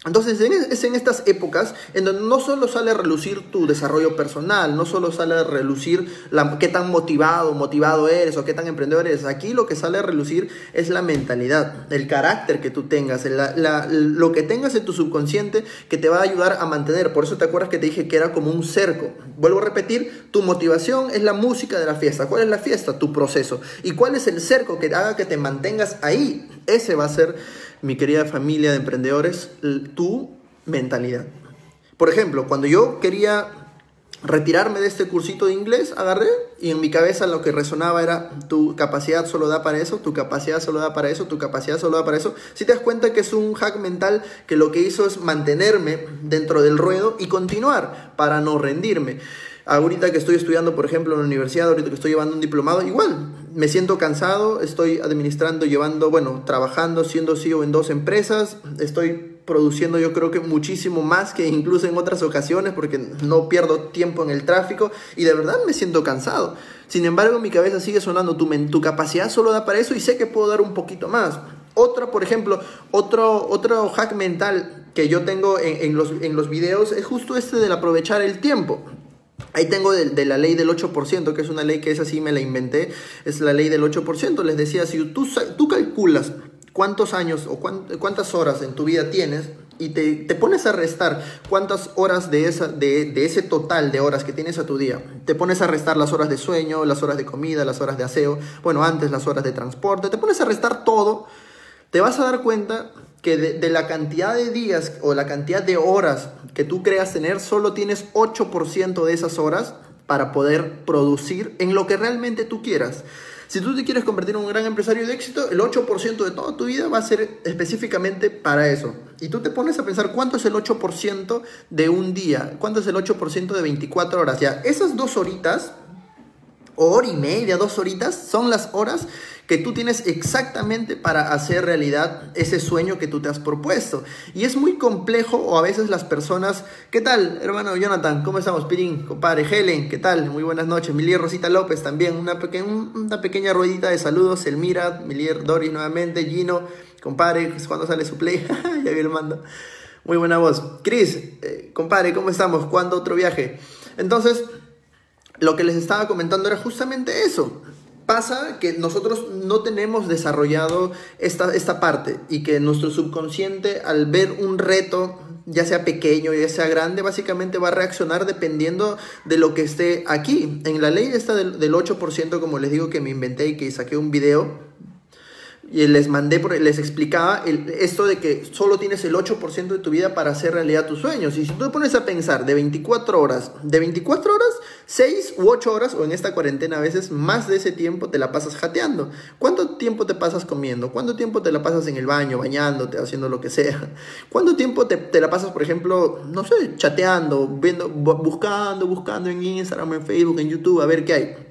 [SPEAKER 1] entonces es en estas épocas en donde no solo sale a relucir tu desarrollo personal, no solo sale a relucir la, qué tan motivado, motivado eres o qué tan emprendedor eres. Aquí lo que sale a relucir es la mentalidad, el carácter que tú tengas, lo que tengas en tu subconsciente que te va a ayudar a mantener. Por eso te acuerdas que te dije que era como un cerco. Vuelvo a repetir, tu motivación es la música de la fiesta. ¿Cuál es la fiesta? Tu proceso. ¿Y cuál es el cerco que haga que te mantengas ahí? Ese va a ser mi querida familia de emprendedores, tu mentalidad. Por ejemplo, cuando yo quería retirarme de este cursito de inglés, agarré y en mi cabeza lo que resonaba era tu capacidad solo da para eso, tu capacidad solo da para eso, tu capacidad solo da para eso. Si te das cuenta que es un hack mental que lo que hizo es mantenerme dentro del ruedo y continuar para no rendirme. Ahorita que estoy estudiando, por ejemplo, en la universidad, ahorita que estoy llevando un diplomado, igual, me siento cansado, estoy administrando, llevando, bueno, trabajando, siendo CEO en dos empresas, estoy produciendo yo creo que muchísimo más que incluso en otras ocasiones porque no pierdo tiempo en el tráfico y de verdad me siento cansado. Sin embargo, mi cabeza sigue sonando, tu, tu capacidad solo da para eso y sé que puedo dar un poquito más. Otra, por ejemplo, otro, otro hack mental que yo tengo en, los, en los videos es justo este del aprovechar el tiempo. Ahí tengo de, la ley del 8%, que es una ley que es así, me la inventé, es la ley del 8%. Les decía, si tú, calculas cuántos años o cuántas horas en tu vida tienes y te, pones a restar cuántas horas de, ese total de horas que tienes a tu día, te pones a restar las horas de sueño, las horas de comida, las horas de aseo, bueno, antes las horas de transporte, te pones a restar todo, te vas a dar cuenta que de, la cantidad de días o la cantidad de horas que tú creas tener, solo tienes 8% de esas horas para poder producir en lo que realmente tú quieras. Si tú te quieres convertir en un gran empresario de éxito, el 8% de toda tu vida va a ser específicamente para eso. Y tú te pones a pensar cuánto es el 8% de un día, cuánto es el 8% de 24 horas. Ya, esas dos horitas, hora y media, dos horitas, son las horas que tú tienes exactamente para hacer realidad ese sueño que tú te has propuesto. Y es muy complejo o a veces las personas, ¿qué tal, hermano Jonathan? ¿Cómo estamos, Pirín? Compadre Helen, ¿qué tal? Muy buenas noches. Milier Rosita López también, una, una pequeña ruedita de saludos. Elmira, Milier Doris nuevamente, Gino. Compadre, ¿cuándo sale su play? ya vi el mando. Muy buena voz. Cris, eh, compadre, ¿cómo estamos? ¿Cuándo otro viaje? Entonces, lo que les estaba comentando era justamente eso. Pasa que nosotros no tenemos desarrollado esta, esta parte y que nuestro subconsciente al ver un reto, ya sea pequeño, ya sea grande, básicamente va a reaccionar dependiendo de lo que esté aquí. En la ley esta del, del 8%, como les digo que me inventé y que saqué un video, y les mandé, les explicaba esto de que solo tienes el 8% de tu vida para hacer realidad tus sueños. Y si tú te pones a pensar de 24 horas, de 24 horas, 6 u 8 horas, o en esta cuarentena a veces, más de ese tiempo te la pasas jateando. ¿Cuánto tiempo te pasas comiendo? ¿Cuánto tiempo te la pasas en el baño, bañándote, haciendo lo que sea? ¿Cuánto tiempo te, te la pasas, por ejemplo, no sé, chateando, viendo, buscando, buscando en Instagram, en Facebook, en YouTube, a ver qué hay?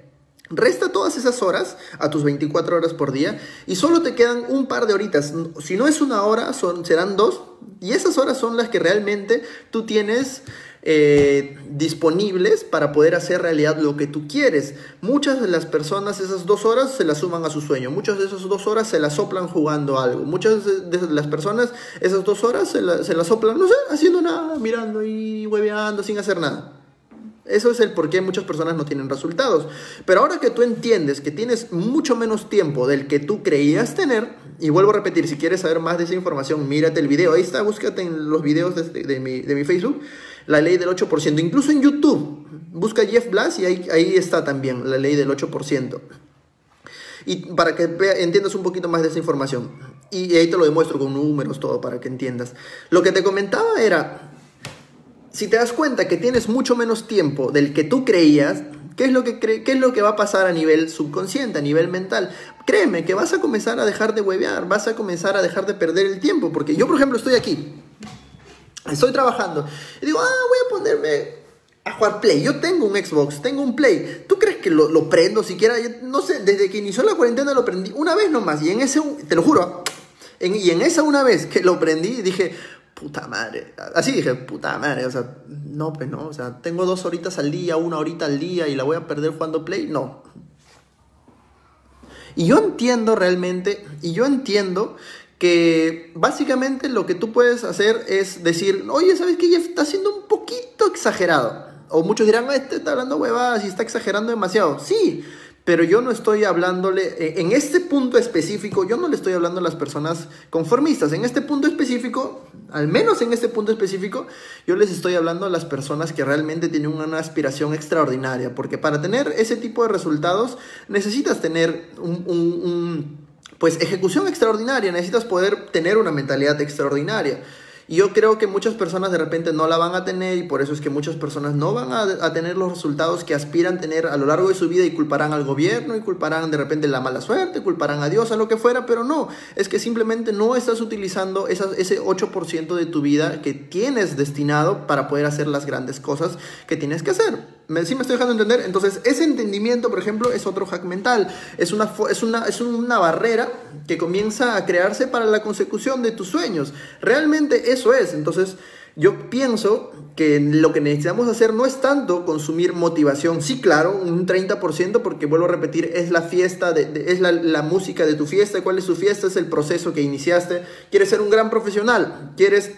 [SPEAKER 1] Resta todas esas horas a tus 24 horas por día y solo te quedan un par de horitas. Si no es una hora, son, serán dos. Y esas horas son las que realmente tú tienes eh, disponibles para poder hacer realidad lo que tú quieres. Muchas de las personas esas dos horas se las suman a su sueño. Muchas de esas dos horas se las soplan jugando algo. Muchas de las personas esas dos horas se, se las soplan, no sé, haciendo nada, mirando y hueveando sin hacer nada. Eso es el por qué muchas personas no tienen resultados. Pero ahora que tú entiendes que tienes mucho menos tiempo del que tú creías tener, y vuelvo a repetir, si quieres saber más de esa información, mírate el video. Ahí está, búscate en los videos de, mi, de mi, Facebook, la ley del 8%. Incluso en YouTube, busca Jeff Blas y ahí, ahí está también la ley del 8%. Y para que entiendas un poquito más de esa información. Y ahí te lo demuestro con números, todo, para que entiendas. Lo que te comentaba era, si te das cuenta que tienes mucho menos tiempo del que tú creías, ¿qué es lo que, qué es lo que va a pasar a nivel subconsciente, a nivel mental? Créeme que vas a comenzar a dejar de huevear, vas a comenzar a dejar de perder el tiempo, porque yo, por ejemplo, estoy aquí, estoy trabajando, y digo, ah, voy a ponerme a jugar Play. Yo tengo un Xbox, tengo un Play. ¿Tú crees que lo, prendo siquiera? no sé, desde que inició la cuarentena lo prendí una vez nomás, y en ese, te lo juro, y en esa una vez que lo prendí, dije, puta madre. Así dije, puta madre, o sea, no, pues no, o sea, tengo dos horitas al día, una horita al día y la voy a perder jugando Play, no. Y yo entiendo realmente, y yo entiendo que básicamente lo que tú puedes hacer es decir, oye, ¿sabes qué? Jeff está siendo un poquito exagerado. O muchos dirán, este está hablando huevadas y está exagerando demasiado. Sí, pero yo no estoy hablándole, eh, en este punto específico, yo no le estoy hablando a las personas conformistas. En este punto específico, al menos en este punto específico, yo les estoy hablando a las personas que realmente tienen una aspiración extraordinaria. Porque para tener ese tipo de resultados necesitas tener un, pues ejecución extraordinaria, necesitas poder tener una mentalidad extraordinaria. Y yo creo que muchas personas de repente no la van a tener y por eso es que muchas personas no van a, tener los resultados que aspiran tener a lo largo de su vida y culparán al gobierno y culparán de repente la mala suerte, culparán a Dios, a lo que fuera, pero no, es que simplemente no estás utilizando ese 8% de tu vida que tienes destinado para poder hacer las grandes cosas que tienes que hacer. ¿Me, ¿Sí me estoy dejando entender? Entonces, ese entendimiento, por ejemplo, es otro hack mental. Es una, es, una, es una barrera que comienza a crearse para la consecución de tus sueños. Realmente eso es. Entonces, yo pienso que lo que necesitamos hacer no es tanto consumir motivación. Sí, claro, un 30%, porque vuelvo a repetir, es la fiesta, de, es la, la, música de tu fiesta. ¿Cuál es tu fiesta? Es el proceso que iniciaste. Quieres ser un gran profesional, quieres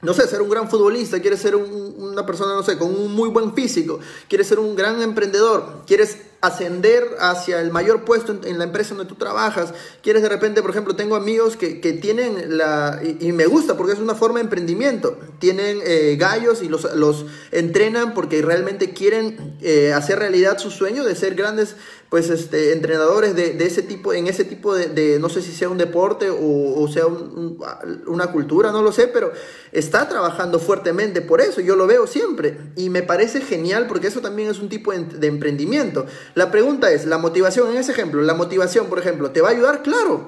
[SPEAKER 1] no sé, ser un gran futbolista, quieres ser una persona, no sé, con un muy buen físico, quieres ser un gran emprendedor, quieres ascender hacia el mayor puesto en, la empresa donde tú trabajas, quieres de repente, por ejemplo, tengo amigos que, tienen la, y, me gusta porque es una forma de emprendimiento, tienen eh, gallos y los, los entrenan porque realmente quieren eh, hacer realidad su sueño de ser grandes pues este, entrenadores de, ese tipo, en ese tipo de, no sé si sea un deporte o, sea una cultura, no lo sé, pero está trabajando fuertemente por eso, yo lo veo siempre y me parece genial porque eso también es un tipo de emprendimiento. La pregunta es, la motivación, en ese ejemplo, la motivación, por ejemplo, ¿te va a ayudar? Claro,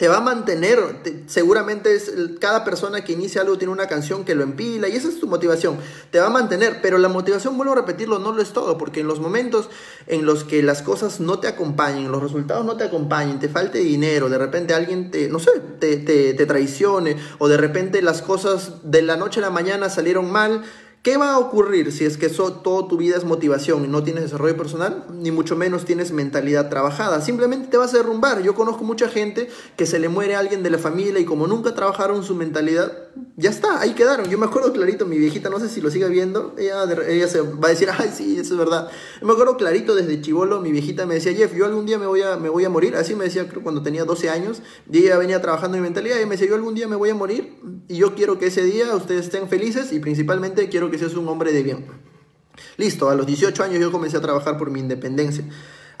[SPEAKER 1] te va a mantener, seguramente es, cada persona que inicia algo tiene una canción que lo empila y esa es tu motivación, te va a mantener, pero la motivación, vuelvo a repetirlo, no lo es todo, porque en los momentos en los que las cosas no te acompañen, los resultados no te acompañen, te falte dinero, de repente alguien te, no sé, te, te, te traicione o de repente las cosas de la noche a la mañana salieron mal, ¿Qué va a ocurrir si es que eso, toda tu vida es motivación y no tienes desarrollo personal? Ni mucho menos tienes mentalidad trabajada. Simplemente te vas a derrumbar. Yo conozco mucha gente que se le muere a alguien de la familia y como nunca trabajaron su mentalidad, ya está, ahí quedaron. Yo me acuerdo clarito, mi viejita, no sé si lo sigue viendo, ella, ella se va a decir, ay, sí, eso es verdad. Yo me acuerdo clarito desde chivolo, mi viejita me decía, Jeff, yo algún día me voy a, me voy a morir. Así me decía, creo, cuando tenía 12 años. Y ella venía trabajando en mi mentalidad y me decía, yo algún día me voy a morir y yo quiero que ese día ustedes estén felices y principalmente quiero que seas un hombre de bien. Listo, a los 18 años yo comencé a trabajar por mi independencia.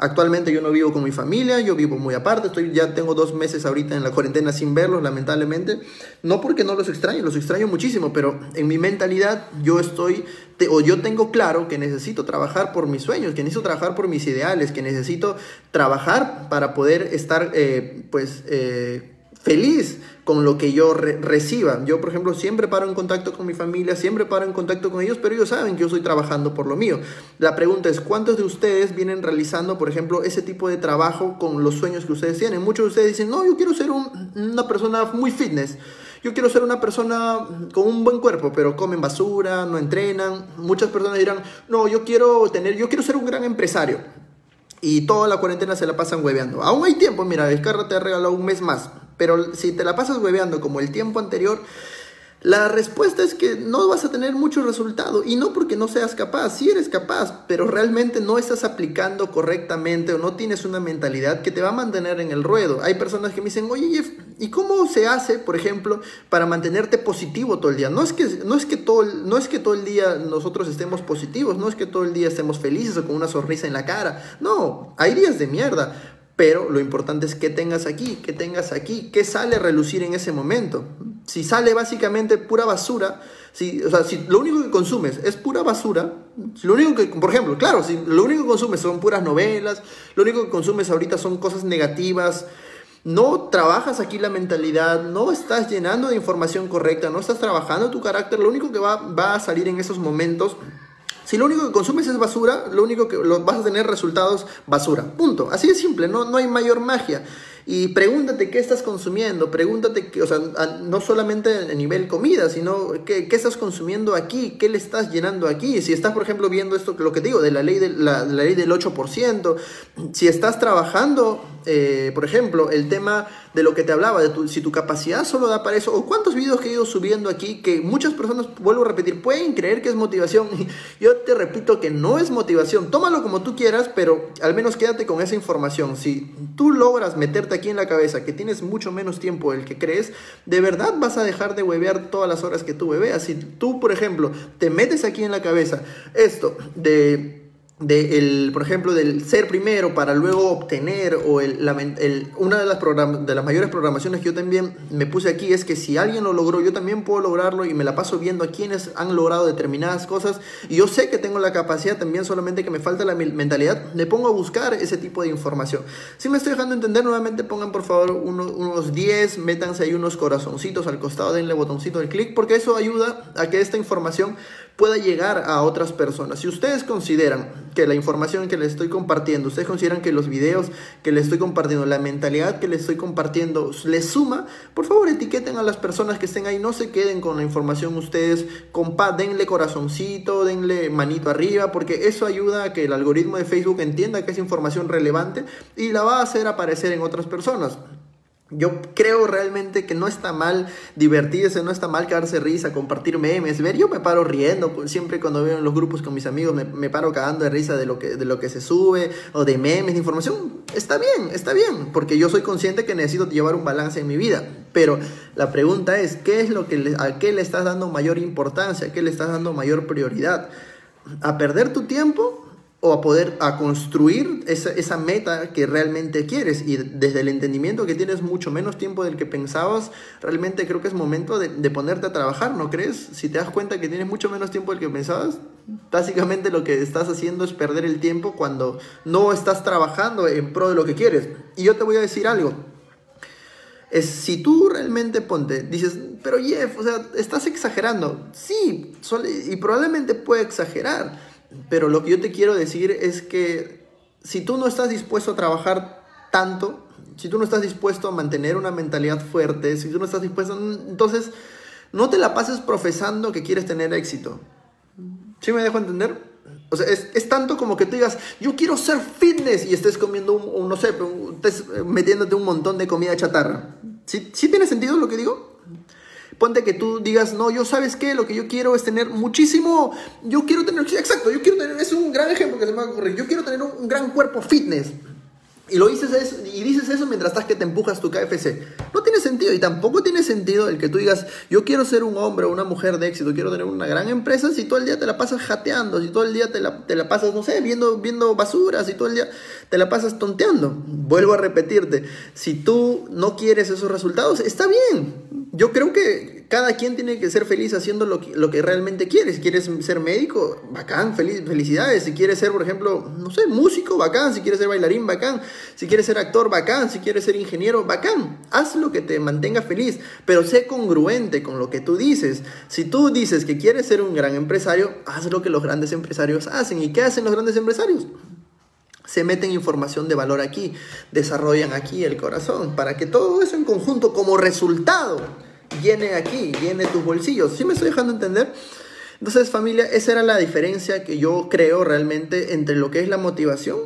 [SPEAKER 1] Actualmente yo no vivo con mi familia, yo vivo muy aparte, estoy, ya tengo dos meses ahorita en la cuarentena sin verlos, lamentablemente. No porque no los extraño, los extraño muchísimo, pero en mi mentalidad yo estoy, o yo tengo claro que necesito trabajar por mis sueños, que necesito trabajar por mis ideales, que necesito trabajar para poder estar, eh, pues, eh, feliz con lo que yo reciba. Yo, por ejemplo, siempre paro en contacto con mi familia, siempre paro en contacto con ellos, pero ellos saben que yo estoy trabajando por lo mío. La pregunta es, ¿cuántos de ustedes vienen realizando, por ejemplo, ese tipo de trabajo con los sueños que ustedes tienen? Muchos de ustedes dicen, no, yo quiero ser una persona muy fitness. Yo quiero ser una persona con un buen cuerpo, pero comen basura, no entrenan. Muchas personas dirán, no, yo quiero tener, yo quiero ser un gran empresario y toda la cuarentena se la pasan hueveando. Aún hay tiempo, mira, Descarga te ha regalado un mes más. Pero si te la pasas hueveando como el tiempo anterior, la respuesta es que no vas a tener mucho resultado y no porque no seas capaz, sí eres capaz, pero realmente no estás aplicando correctamente o no tienes una mentalidad que te va a mantener en el ruedo. Hay personas que me dicen, oye Jeff, ¿y cómo se hace, por ejemplo, para mantenerte positivo todo el día? No es que, no es que, todo, no es que todo el día nosotros estemos positivos, no es que todo el día estemos felices o con una sonrisa en la cara, no, hay días de mierda. Pero lo importante es que tengas aquí, que tengas aquí, que sale a relucir en ese momento. Si sale básicamente pura basura, si, o sea, si lo único que consumes es pura basura, lo único que, por ejemplo, claro, si lo único que consumes son puras novelas, lo único que consumes ahorita son cosas negativas, no trabajas aquí la mentalidad, no estás llenando de información correcta, no estás trabajando tu carácter, lo único que va, va a salir en esos momentos si lo único que consumes es basura, lo único que lo, vas a tener resultados basura. Punto. Así de simple, no, no hay mayor magia. Y pregúntate qué estás consumiendo, pregúntate, que, o sea, no solamente a nivel comida, sino qué, qué, estás consumiendo aquí, qué le estás llenando aquí. Si estás, por ejemplo, viendo esto, lo que digo, de la ley, de, la, la ley del 8%, si estás trabajando, eh, por ejemplo, el tema de lo que te hablaba, de si tu capacidad solo da para eso, o cuántos videos que he ido subiendo aquí que muchas personas, vuelvo a repetir, pueden creer que es motivación. Yo te repito que no es motivación. Tómalo como tú quieras, pero al menos quédate con esa información. Si tú logras meterte aquí en la cabeza que tienes mucho menos tiempo del que crees, de verdad vas a dejar de huevear todas las horas que tú hueveas. Si tú, por ejemplo, te metes aquí en la cabeza esto de de el, por ejemplo, del ser primero para luego obtener, o el, una de las, de las mayores programaciones que yo también me puse aquí es que si alguien lo logró, yo también puedo lograrlo y me la paso viendo a quienes han logrado determinadas cosas y yo sé que tengo la capacidad también, solamente que me falta la mentalidad, me pongo a buscar ese tipo de información. Si me estoy dejando entender, nuevamente pongan por favor unos 10, métanse ahí unos corazoncitos al costado, denle botoncito del clic, porque eso ayuda a que esta información pueda llegar a otras personas. Si ustedes consideran que la información que les estoy compartiendo, ustedes consideran que los videos que les estoy compartiendo, la mentalidad que les estoy compartiendo les suma, por favor etiqueten a las personas que estén ahí, no se queden con la información ustedes, compa, denle corazoncito, denle manito arriba, porque eso ayuda a que el algoritmo de Facebook entienda que es información relevante y la va a hacer aparecer en otras personas. Yo creo realmente que no está mal divertirse, no está mal quedarse risa, compartir memes, ver, yo me paro riendo, pues, siempre cuando veo en los grupos con mis amigos me, paro cagando de risa de lo, que, de lo que se sube, o de memes, de información, está bien, está bien, porque yo soy consciente que necesito llevar un balance en mi vida, pero la pregunta es, ¿qué es lo que ¿a qué le estás dando mayor importancia? ¿A qué le estás dando mayor prioridad? ¿A perder tu tiempo o a poder a construir esa, esa, meta que realmente quieres y desde el entendimiento que tienes mucho menos tiempo del que pensabas, realmente creo que es momento de, de, ponerte a trabajar, ¿no crees? Si te das cuenta que tienes mucho menos tiempo del que pensabas, básicamente lo que estás haciendo es perder el tiempo cuando no estás trabajando en pro de lo que quieres. Y yo te voy a decir algo. Es, si tú realmente ponte, dices, pero Jeff, o sea, estás exagerando. Sí, y probablemente puede exagerar pero lo que yo te quiero decir es que si tú no estás dispuesto a trabajar tanto, si tú no estás dispuesto a mantener una mentalidad fuerte, si tú no estás dispuesto, entonces no te la pases profesando que quieres tener éxito. ¿Sí me dejo entender? O sea, es, tanto como que tú digas, yo quiero ser fitness y estés comiendo, un, no sé, estés metiéndote un montón de comida chatarra. ¿Sí, ¿Sí tiene sentido lo que digo? Ponte que tú digas, no, yo sabes qué, lo que yo quiero es tener muchísimo, yo quiero tener, exacto, yo quiero tener, es un gran ejemplo que se me va a ocurrir, yo quiero tener un gran cuerpo fitness. Y lo dices eso, y dices eso mientras estás que te empujas tu KFC. No tiene sentido. Y tampoco tiene sentido el que tú digas, yo quiero ser un hombre o una mujer de éxito, quiero tener una gran empresa, si todo el día te la pasas jateando, si todo el día te la, te la pasas, no sé, viendo, viendo basura, si todo el día te la pasas tonteando. Vuelvo a repetirte, si tú no quieres esos resultados, está bien yo creo que cada quien tiene que ser feliz haciendo lo que, lo que realmente quiere. Si quieres ser médico, bacán, feliz, felicidades. Si quieres ser, por ejemplo, no sé, músico, bacán. Si quieres ser bailarín, bacán. Si quieres ser actor, bacán. Si quieres ser ingeniero, bacán. Haz lo que te mantenga feliz, pero sé congruente con lo que tú dices. Si tú dices que quieres ser un gran empresario, haz lo que los grandes empresarios hacen. ¿Y qué hacen los grandes empresarios? se meten información de valor aquí, desarrollan aquí el corazón, para que todo eso en conjunto como resultado llene aquí, llene tus bolsillos. ¿Sí me estoy dejando entender? Entonces familia, esa era la diferencia que yo creo realmente entre lo que es la motivación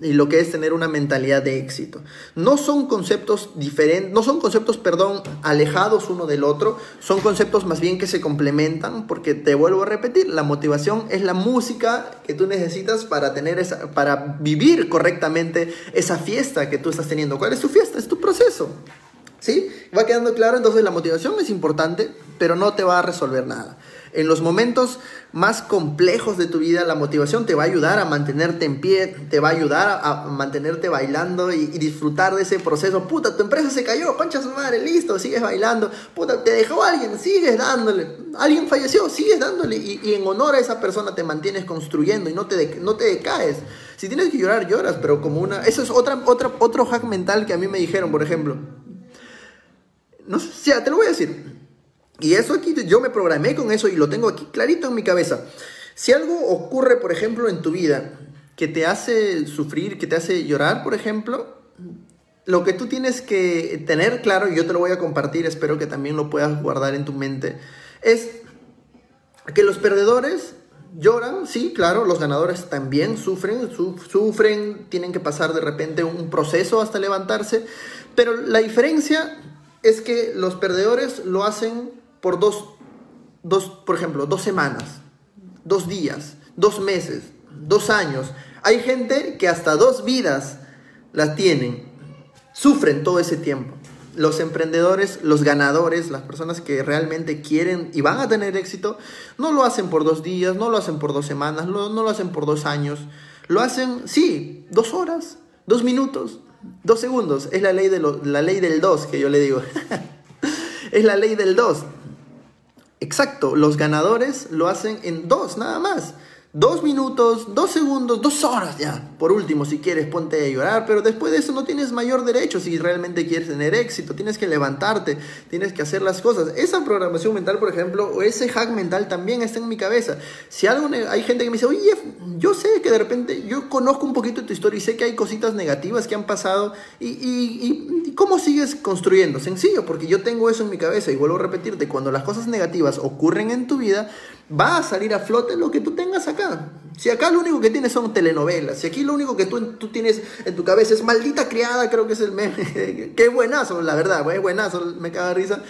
[SPEAKER 1] y lo que es tener una mentalidad de éxito. No son conceptos diferentes, no son conceptos, perdón, alejados uno del otro, son conceptos más bien que se complementan, porque te vuelvo a repetir, la motivación es la música que tú necesitas para tener esa, para vivir correctamente esa fiesta que tú estás teniendo. ¿Cuál es tu fiesta? Es tu proceso. ¿Sí? Va quedando claro, entonces la motivación es importante, pero no te va a resolver nada. En los momentos más complejos de tu vida, la motivación te va a ayudar a mantenerte en pie, te va a ayudar a, mantenerte bailando y, disfrutar de ese proceso. Puta, tu empresa se cayó, concha su madre, listo, sigues bailando. Puta, te dejó alguien, sigues dándole. Alguien falleció, sigues dándole. Y, en honor a esa persona te mantienes construyendo y no te, no te decaes. Si tienes que llorar, lloras, pero como una... Eso es otra, otra, otro hack mental que a mí me dijeron, por ejemplo. No sé, ya, te lo voy a decir. Y eso aquí, yo me programé con eso y lo tengo aquí clarito en mi cabeza. Si algo ocurre, por ejemplo, en tu vida que te hace sufrir, que te hace llorar, por ejemplo, lo que tú tienes que tener claro, y yo te lo voy a compartir, espero que también lo puedas guardar en tu mente, es que los perdedores lloran, sí, claro, los ganadores también sufren, sufren, tienen que pasar de repente un proceso hasta levantarse, pero la diferencia es que los perdedores lo hacen por dos, dos, por ejemplo, dos semanas, dos días, dos meses, dos años. Hay gente que hasta dos vidas las tienen, sufren todo ese tiempo. Los emprendedores, los ganadores, las personas que realmente quieren y van a tener éxito, no lo hacen por dos días, no lo hacen por dos semanas, no, lo hacen por dos años. Lo hacen, sí, dos horas, dos minutos, dos segundos. Es la ley, de la ley del dos que yo le digo. es la ley del dos. Exacto, los ganadores lo hacen en dos, nada más. Dos minutos, dos segundos, dos horas ya. Por último, si quieres, ponte a llorar, pero después de eso no tienes mayor derecho si realmente quieres tener éxito. Tienes que levantarte, tienes que hacer las cosas. Esa programación mental, por ejemplo, o ese hack mental también está en mi cabeza. Si algo, hay gente que me dice, oye, yo sé que de repente, yo conozco un poquito de tu historia y sé que hay cositas negativas que han pasado y, y, y ¿cómo sigues construyendo? Sencillo, porque yo tengo eso en mi cabeza y vuelvo a repetirte, cuando las cosas negativas ocurren en tu vida, va a salir a flote lo que tú tengas acá. Si acá lo único que tienes son telenovelas, si aquí lo único que tú, tú tienes en tu cabeza es maldita criada, creo que es el meme. Qué buenazo, la verdad, buenazo, me caga risa.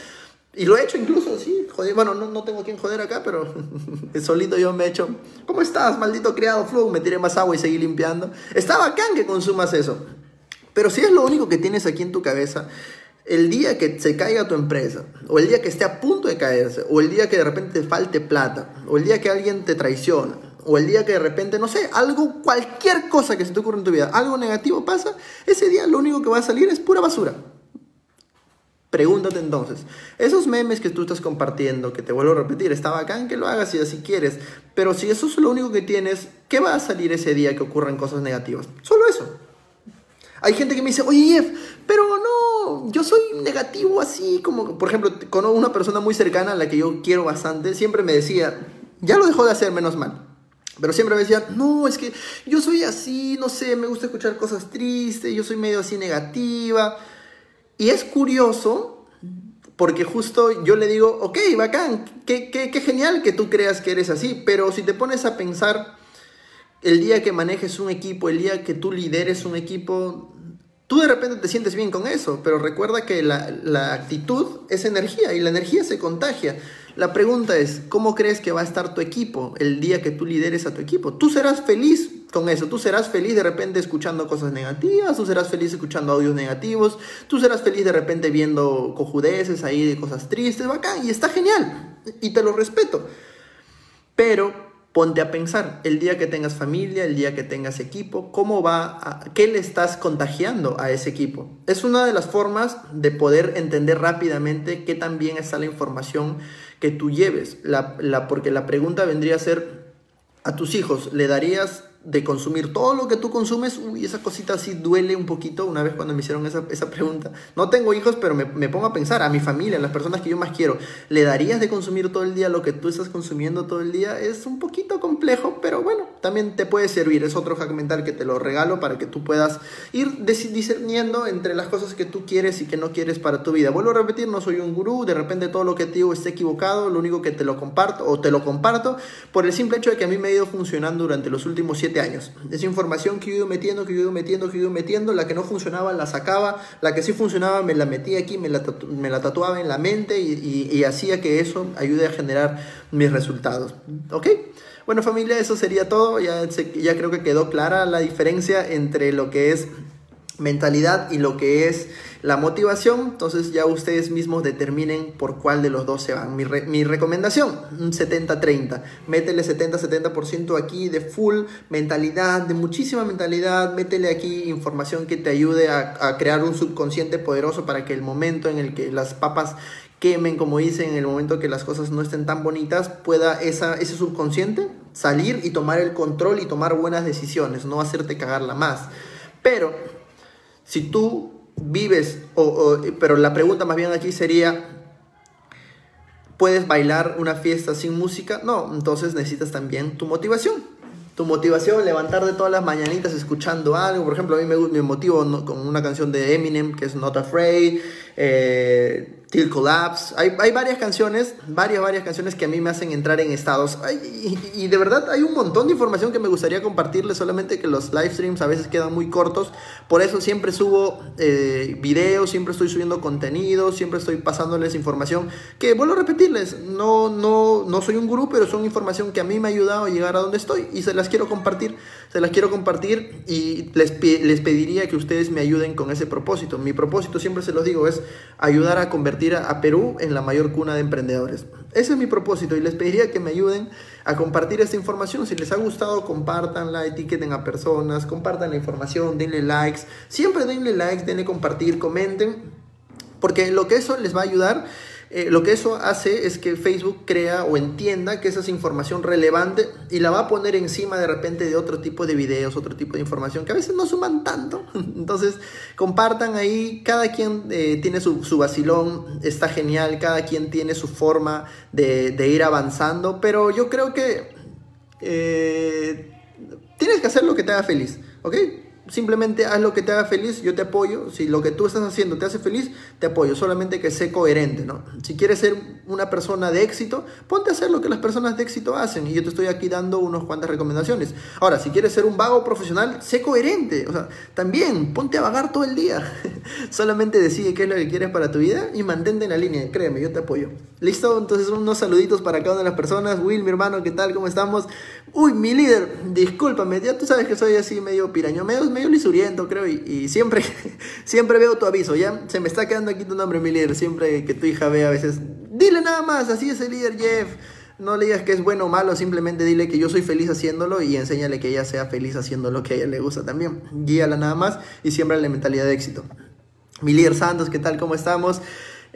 [SPEAKER 1] Y lo he hecho incluso, sí, joder, bueno, no, no tengo quien joder acá, pero solito yo me he hecho, ¿cómo estás, maldito criado flu? Me tiré más agua y seguí limpiando. Está bacán que consumas eso. Pero si es lo único que tienes aquí en tu cabeza, el día que se caiga tu empresa, o el día que esté a punto de caerse, o el día que de repente te falte plata, o el día que alguien te traiciona, o el día que de repente, no sé, algo, cualquier cosa que se te ocurra en tu vida, algo negativo pasa, ese día lo único que va a salir es pura basura. Pregúntate entonces, esos memes que tú estás compartiendo, que te vuelvo a repetir, está bacán que lo hagas si así quieres, pero si eso es lo único que tienes, ¿qué va a salir ese día que ocurran cosas negativas? Solo eso. Hay gente que me dice, oye, Jeff, pero no, yo soy negativo así, como, por ejemplo, con una persona muy cercana a la que yo quiero bastante, siempre me decía, ya lo dejó de hacer, menos mal. Pero siempre me decía, no, es que yo soy así, no sé, me gusta escuchar cosas tristes, yo soy medio así negativa. Y es curioso Porque justo yo le digo, ok, bacán, qué, qué, qué genial que tú creas que eres así, pero si te pones a pensar el día que manejes un equipo, el día que tú lideres un equipo, tú de repente te sientes bien con eso, pero recuerda que la, actitud es energía y la energía se contagia. La pregunta es, ¿cómo crees que va a estar tu equipo el día que tú lideres a tu equipo? Tú serás feliz con eso, tú serás feliz de repente escuchando cosas negativas, tú serás feliz escuchando audios negativos, tú serás feliz de repente viendo cojudeces ahí de cosas tristes, bacán, y está genial, y te lo respeto. Pero ponte a pensar, el día que tengas familia, el día que tengas equipo, ¿cómo va, a, qué le estás contagiando a ese equipo? Es una de las formas de poder entender rápidamente qué tan bien está la información que tú lleves, la, la, porque la pregunta vendría a ser, a tus hijos, ¿le darías de consumir todo lo que tú consumes, uy, esa cosita así duele un poquito una vez cuando me hicieron esa, esa pregunta. No tengo hijos, pero me, me, pongo a pensar, a mi familia, a las personas que yo más quiero, ¿le darías de consumir todo el día lo que tú estás consumiendo todo el día? Es un poquito complejo, pero bueno, también te puede servir. Es otro hack que te lo regalo para que tú puedas ir discerniendo entre las cosas que tú quieres y que no quieres para tu vida. Vuelvo a repetir, no soy un gurú, de repente todo lo que te digo esté equivocado, lo único que te lo comparto o te lo comparto por el simple hecho de que a mí me ha ido funcionando durante los últimos siete años. Esa información que yo iba metiendo, que yo iba metiendo, que yo iba metiendo, la que no funcionaba la sacaba, la que sí funcionaba me la metía aquí, me la, me la tatuaba en la mente y, hacía que eso ayude a generar mis resultados. ¿Ok? Bueno familia, eso sería todo. Ya, ya creo que quedó clara la diferencia entre lo que es mentalidad y lo que es la motivación, entonces ya ustedes mismos determinen por cuál de los dos se van. Mi, re, mi recomendación, un 70-30. Métele 70-70% aquí de full mentalidad, de muchísima mentalidad. Métele aquí información que te ayude a, crear un subconsciente poderoso para que el momento en el que las papas quemen, como dicen, en el momento que las cosas no estén tan bonitas, pueda esa, ese subconsciente salir y tomar el control y tomar buenas decisiones, no hacerte cagarla más. Pero si tú vives, o, o, pero la pregunta más bien aquí sería, ¿puedes bailar una fiesta sin música? No, entonces necesitas también tu motivación. Tu motivación, levantar de todas las mañanitas escuchando algo. Por ejemplo, a mí me, me motivo con una canción de Eminem que es Not Afraid. Eh, Till Collapse. Hay, hay, varias canciones, varias, varias canciones que a mí me hacen entrar en estados. Ay, y, y, de verdad hay un montón de información que me gustaría compartirles, solamente que los live streams a veces quedan muy cortos. Por eso siempre subo eh, videos, siempre estoy subiendo contenido, siempre estoy pasándoles información. Que vuelvo a repetirles, no, no, no soy un gurú, pero son información que a mí me ha ayudado a llegar a donde estoy y se las quiero compartir. Se las quiero compartir y les, les pediría que ustedes me ayuden con ese propósito. Mi propósito, siempre se los digo, es ayudar a convertir a Perú en la mayor cuna de emprendedores. Ese es mi propósito y les pediría que me ayuden a compartir esta información. Si les ha gustado, compartanla, etiqueten a personas, compartan la información, denle likes. Siempre denle likes, denle compartir, comenten, porque lo que eso les va a ayudar eh, lo que eso hace es que Facebook crea o entienda que esa es información relevante y la va a poner encima de repente de otro tipo de videos, otro tipo de información que a veces no suman tanto. Entonces, compartan ahí, cada quien eh, tiene su, su, vacilón, está genial, cada quien tiene su forma de, ir avanzando, pero yo creo que eh, tienes que hacer lo que te haga feliz, ¿ok? Simplemente haz lo que te haga feliz, yo te apoyo. Si lo que tú estás haciendo te hace feliz, te apoyo. Solamente que sé coherente, ¿no? Si quieres ser una persona de éxito, ponte a hacer lo que las personas de éxito hacen. Y yo te estoy aquí dando unas cuantas recomendaciones. Ahora, si quieres ser un vago profesional, sé coherente. O sea, también ponte a vagar todo el día. Solamente decide qué es lo que quieres para tu vida y mantente en la línea. Créeme, yo te apoyo. ¿Listo? Entonces, unos saluditos para cada una de las personas. Will, mi hermano, ¿qué tal? ¿Cómo estamos? Uy, mi líder, discúlpame. Ya tú sabes que soy así medio piraño. Medio medio lisuriento, creo, y, y, siempre, siempre veo tu aviso, ya se me está quedando aquí tu nombre, mi líder, siempre que tu hija ve a veces, dile nada más, así es el líder Jeff, no le digas que es bueno o malo, simplemente dile que yo soy feliz haciéndolo y enséñale que ella sea feliz haciendo lo que a ella le gusta también, guíala nada más y siembra la mentalidad de éxito. Mi líder Santos, ¿qué tal? ¿Cómo estamos?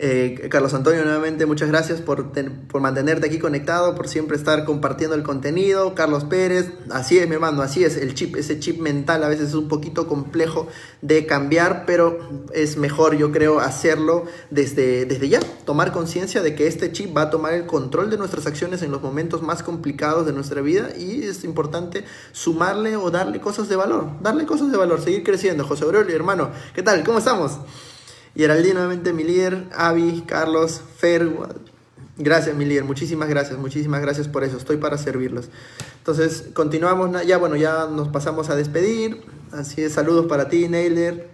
[SPEAKER 1] Eh, Carlos Antonio, nuevamente muchas gracias por, por, mantenerte aquí conectado, por siempre estar compartiendo el contenido. Carlos Pérez, así es mi hermano, así es, el chip, ese chip mental a veces es un poquito complejo de cambiar, pero es mejor yo creo hacerlo desde, desde ya, tomar conciencia de que este chip va a tomar el control de nuestras acciones en los momentos más complicados de nuestra vida y es importante sumarle o darle cosas de valor, darle cosas de valor, seguir creciendo. José Aurelio, hermano, ¿qué tal? ¿Cómo estamos? Geraldine, nuevamente mi líder, Avi, Carlos, Fer. Gracias, mi líder. Muchísimas gracias, muchísimas gracias por eso. Estoy para servirlos. Entonces, continuamos. Ya, bueno, ya nos pasamos a despedir. Así es, saludos para ti, Neiler.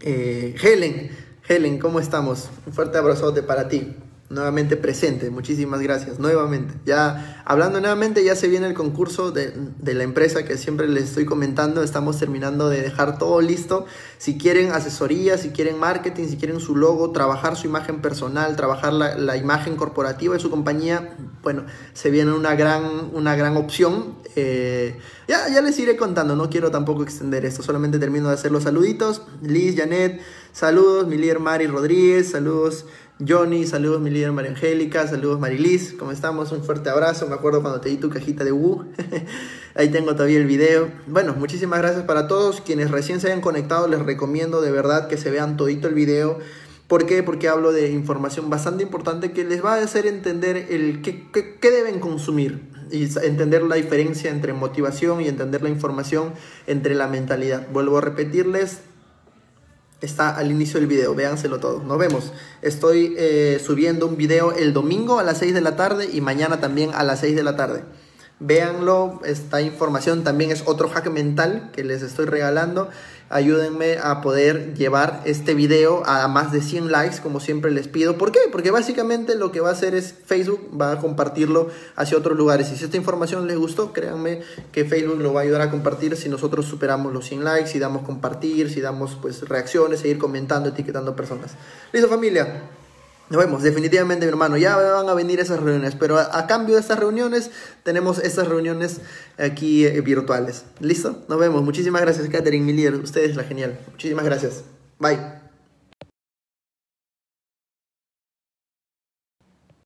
[SPEAKER 1] Eh, Helen, Helen, ¿cómo estamos? Un fuerte abrazote para ti nuevamente presente. Muchísimas gracias. Nuevamente. Ya hablando nuevamente, ya se viene el concurso de, la empresa que siempre les estoy comentando. Estamos terminando de dejar todo listo. Si quieren asesoría, si quieren marketing, si quieren su logo, trabajar su imagen personal, trabajar la, imagen corporativa de su compañía, bueno, se viene una gran, una gran opción. Eh, ya, ya les iré contando. No quiero tampoco extender esto. Solamente termino de hacer los saluditos. Liz, Janet, saludos. Mi líder Mari Rodríguez, saludos. Johnny, saludos mi líder María Angélica, saludos Marilis, ¿cómo estamos? Un fuerte abrazo, me acuerdo cuando te di tu cajita de Wu, ahí tengo todavía el video. Bueno, muchísimas gracias para todos, quienes recién se hayan conectado les recomiendo de verdad que se vean todito el video. ¿Por qué? Porque hablo de información bastante importante que les va a hacer entender el qué, qué deben consumir y entender la diferencia entre motivación y entender la información entre la mentalidad. Vuelvo a repetirles, está al inicio del video, véanselo todo. Nos vemos. Estoy eh, subiendo un video el domingo a las 6 de la tarde y mañana también a las 6 de la tarde. Véanlo, esta información también es otro hack mental que les estoy regalando ayúdenme a poder llevar este video a más de 100 likes, como siempre les pido. ¿Por qué? Porque básicamente lo que va a hacer es Facebook va a compartirlo hacia otros lugares. Y si esta información les gustó, créanme que Facebook lo va a ayudar a compartir si nosotros superamos los 100 likes, si damos compartir, si damos pues reacciones, seguir comentando, etiquetando personas. Listo familia. Nos vemos, definitivamente, mi hermano. Ya van a venir esas reuniones, pero a, cambio de estas reuniones, tenemos estas reuniones aquí eh, virtuales. ¿Listo? Nos vemos. Muchísimas gracias, Katherine, mi líder. Usted es la genial. Muchísimas gracias. Bye.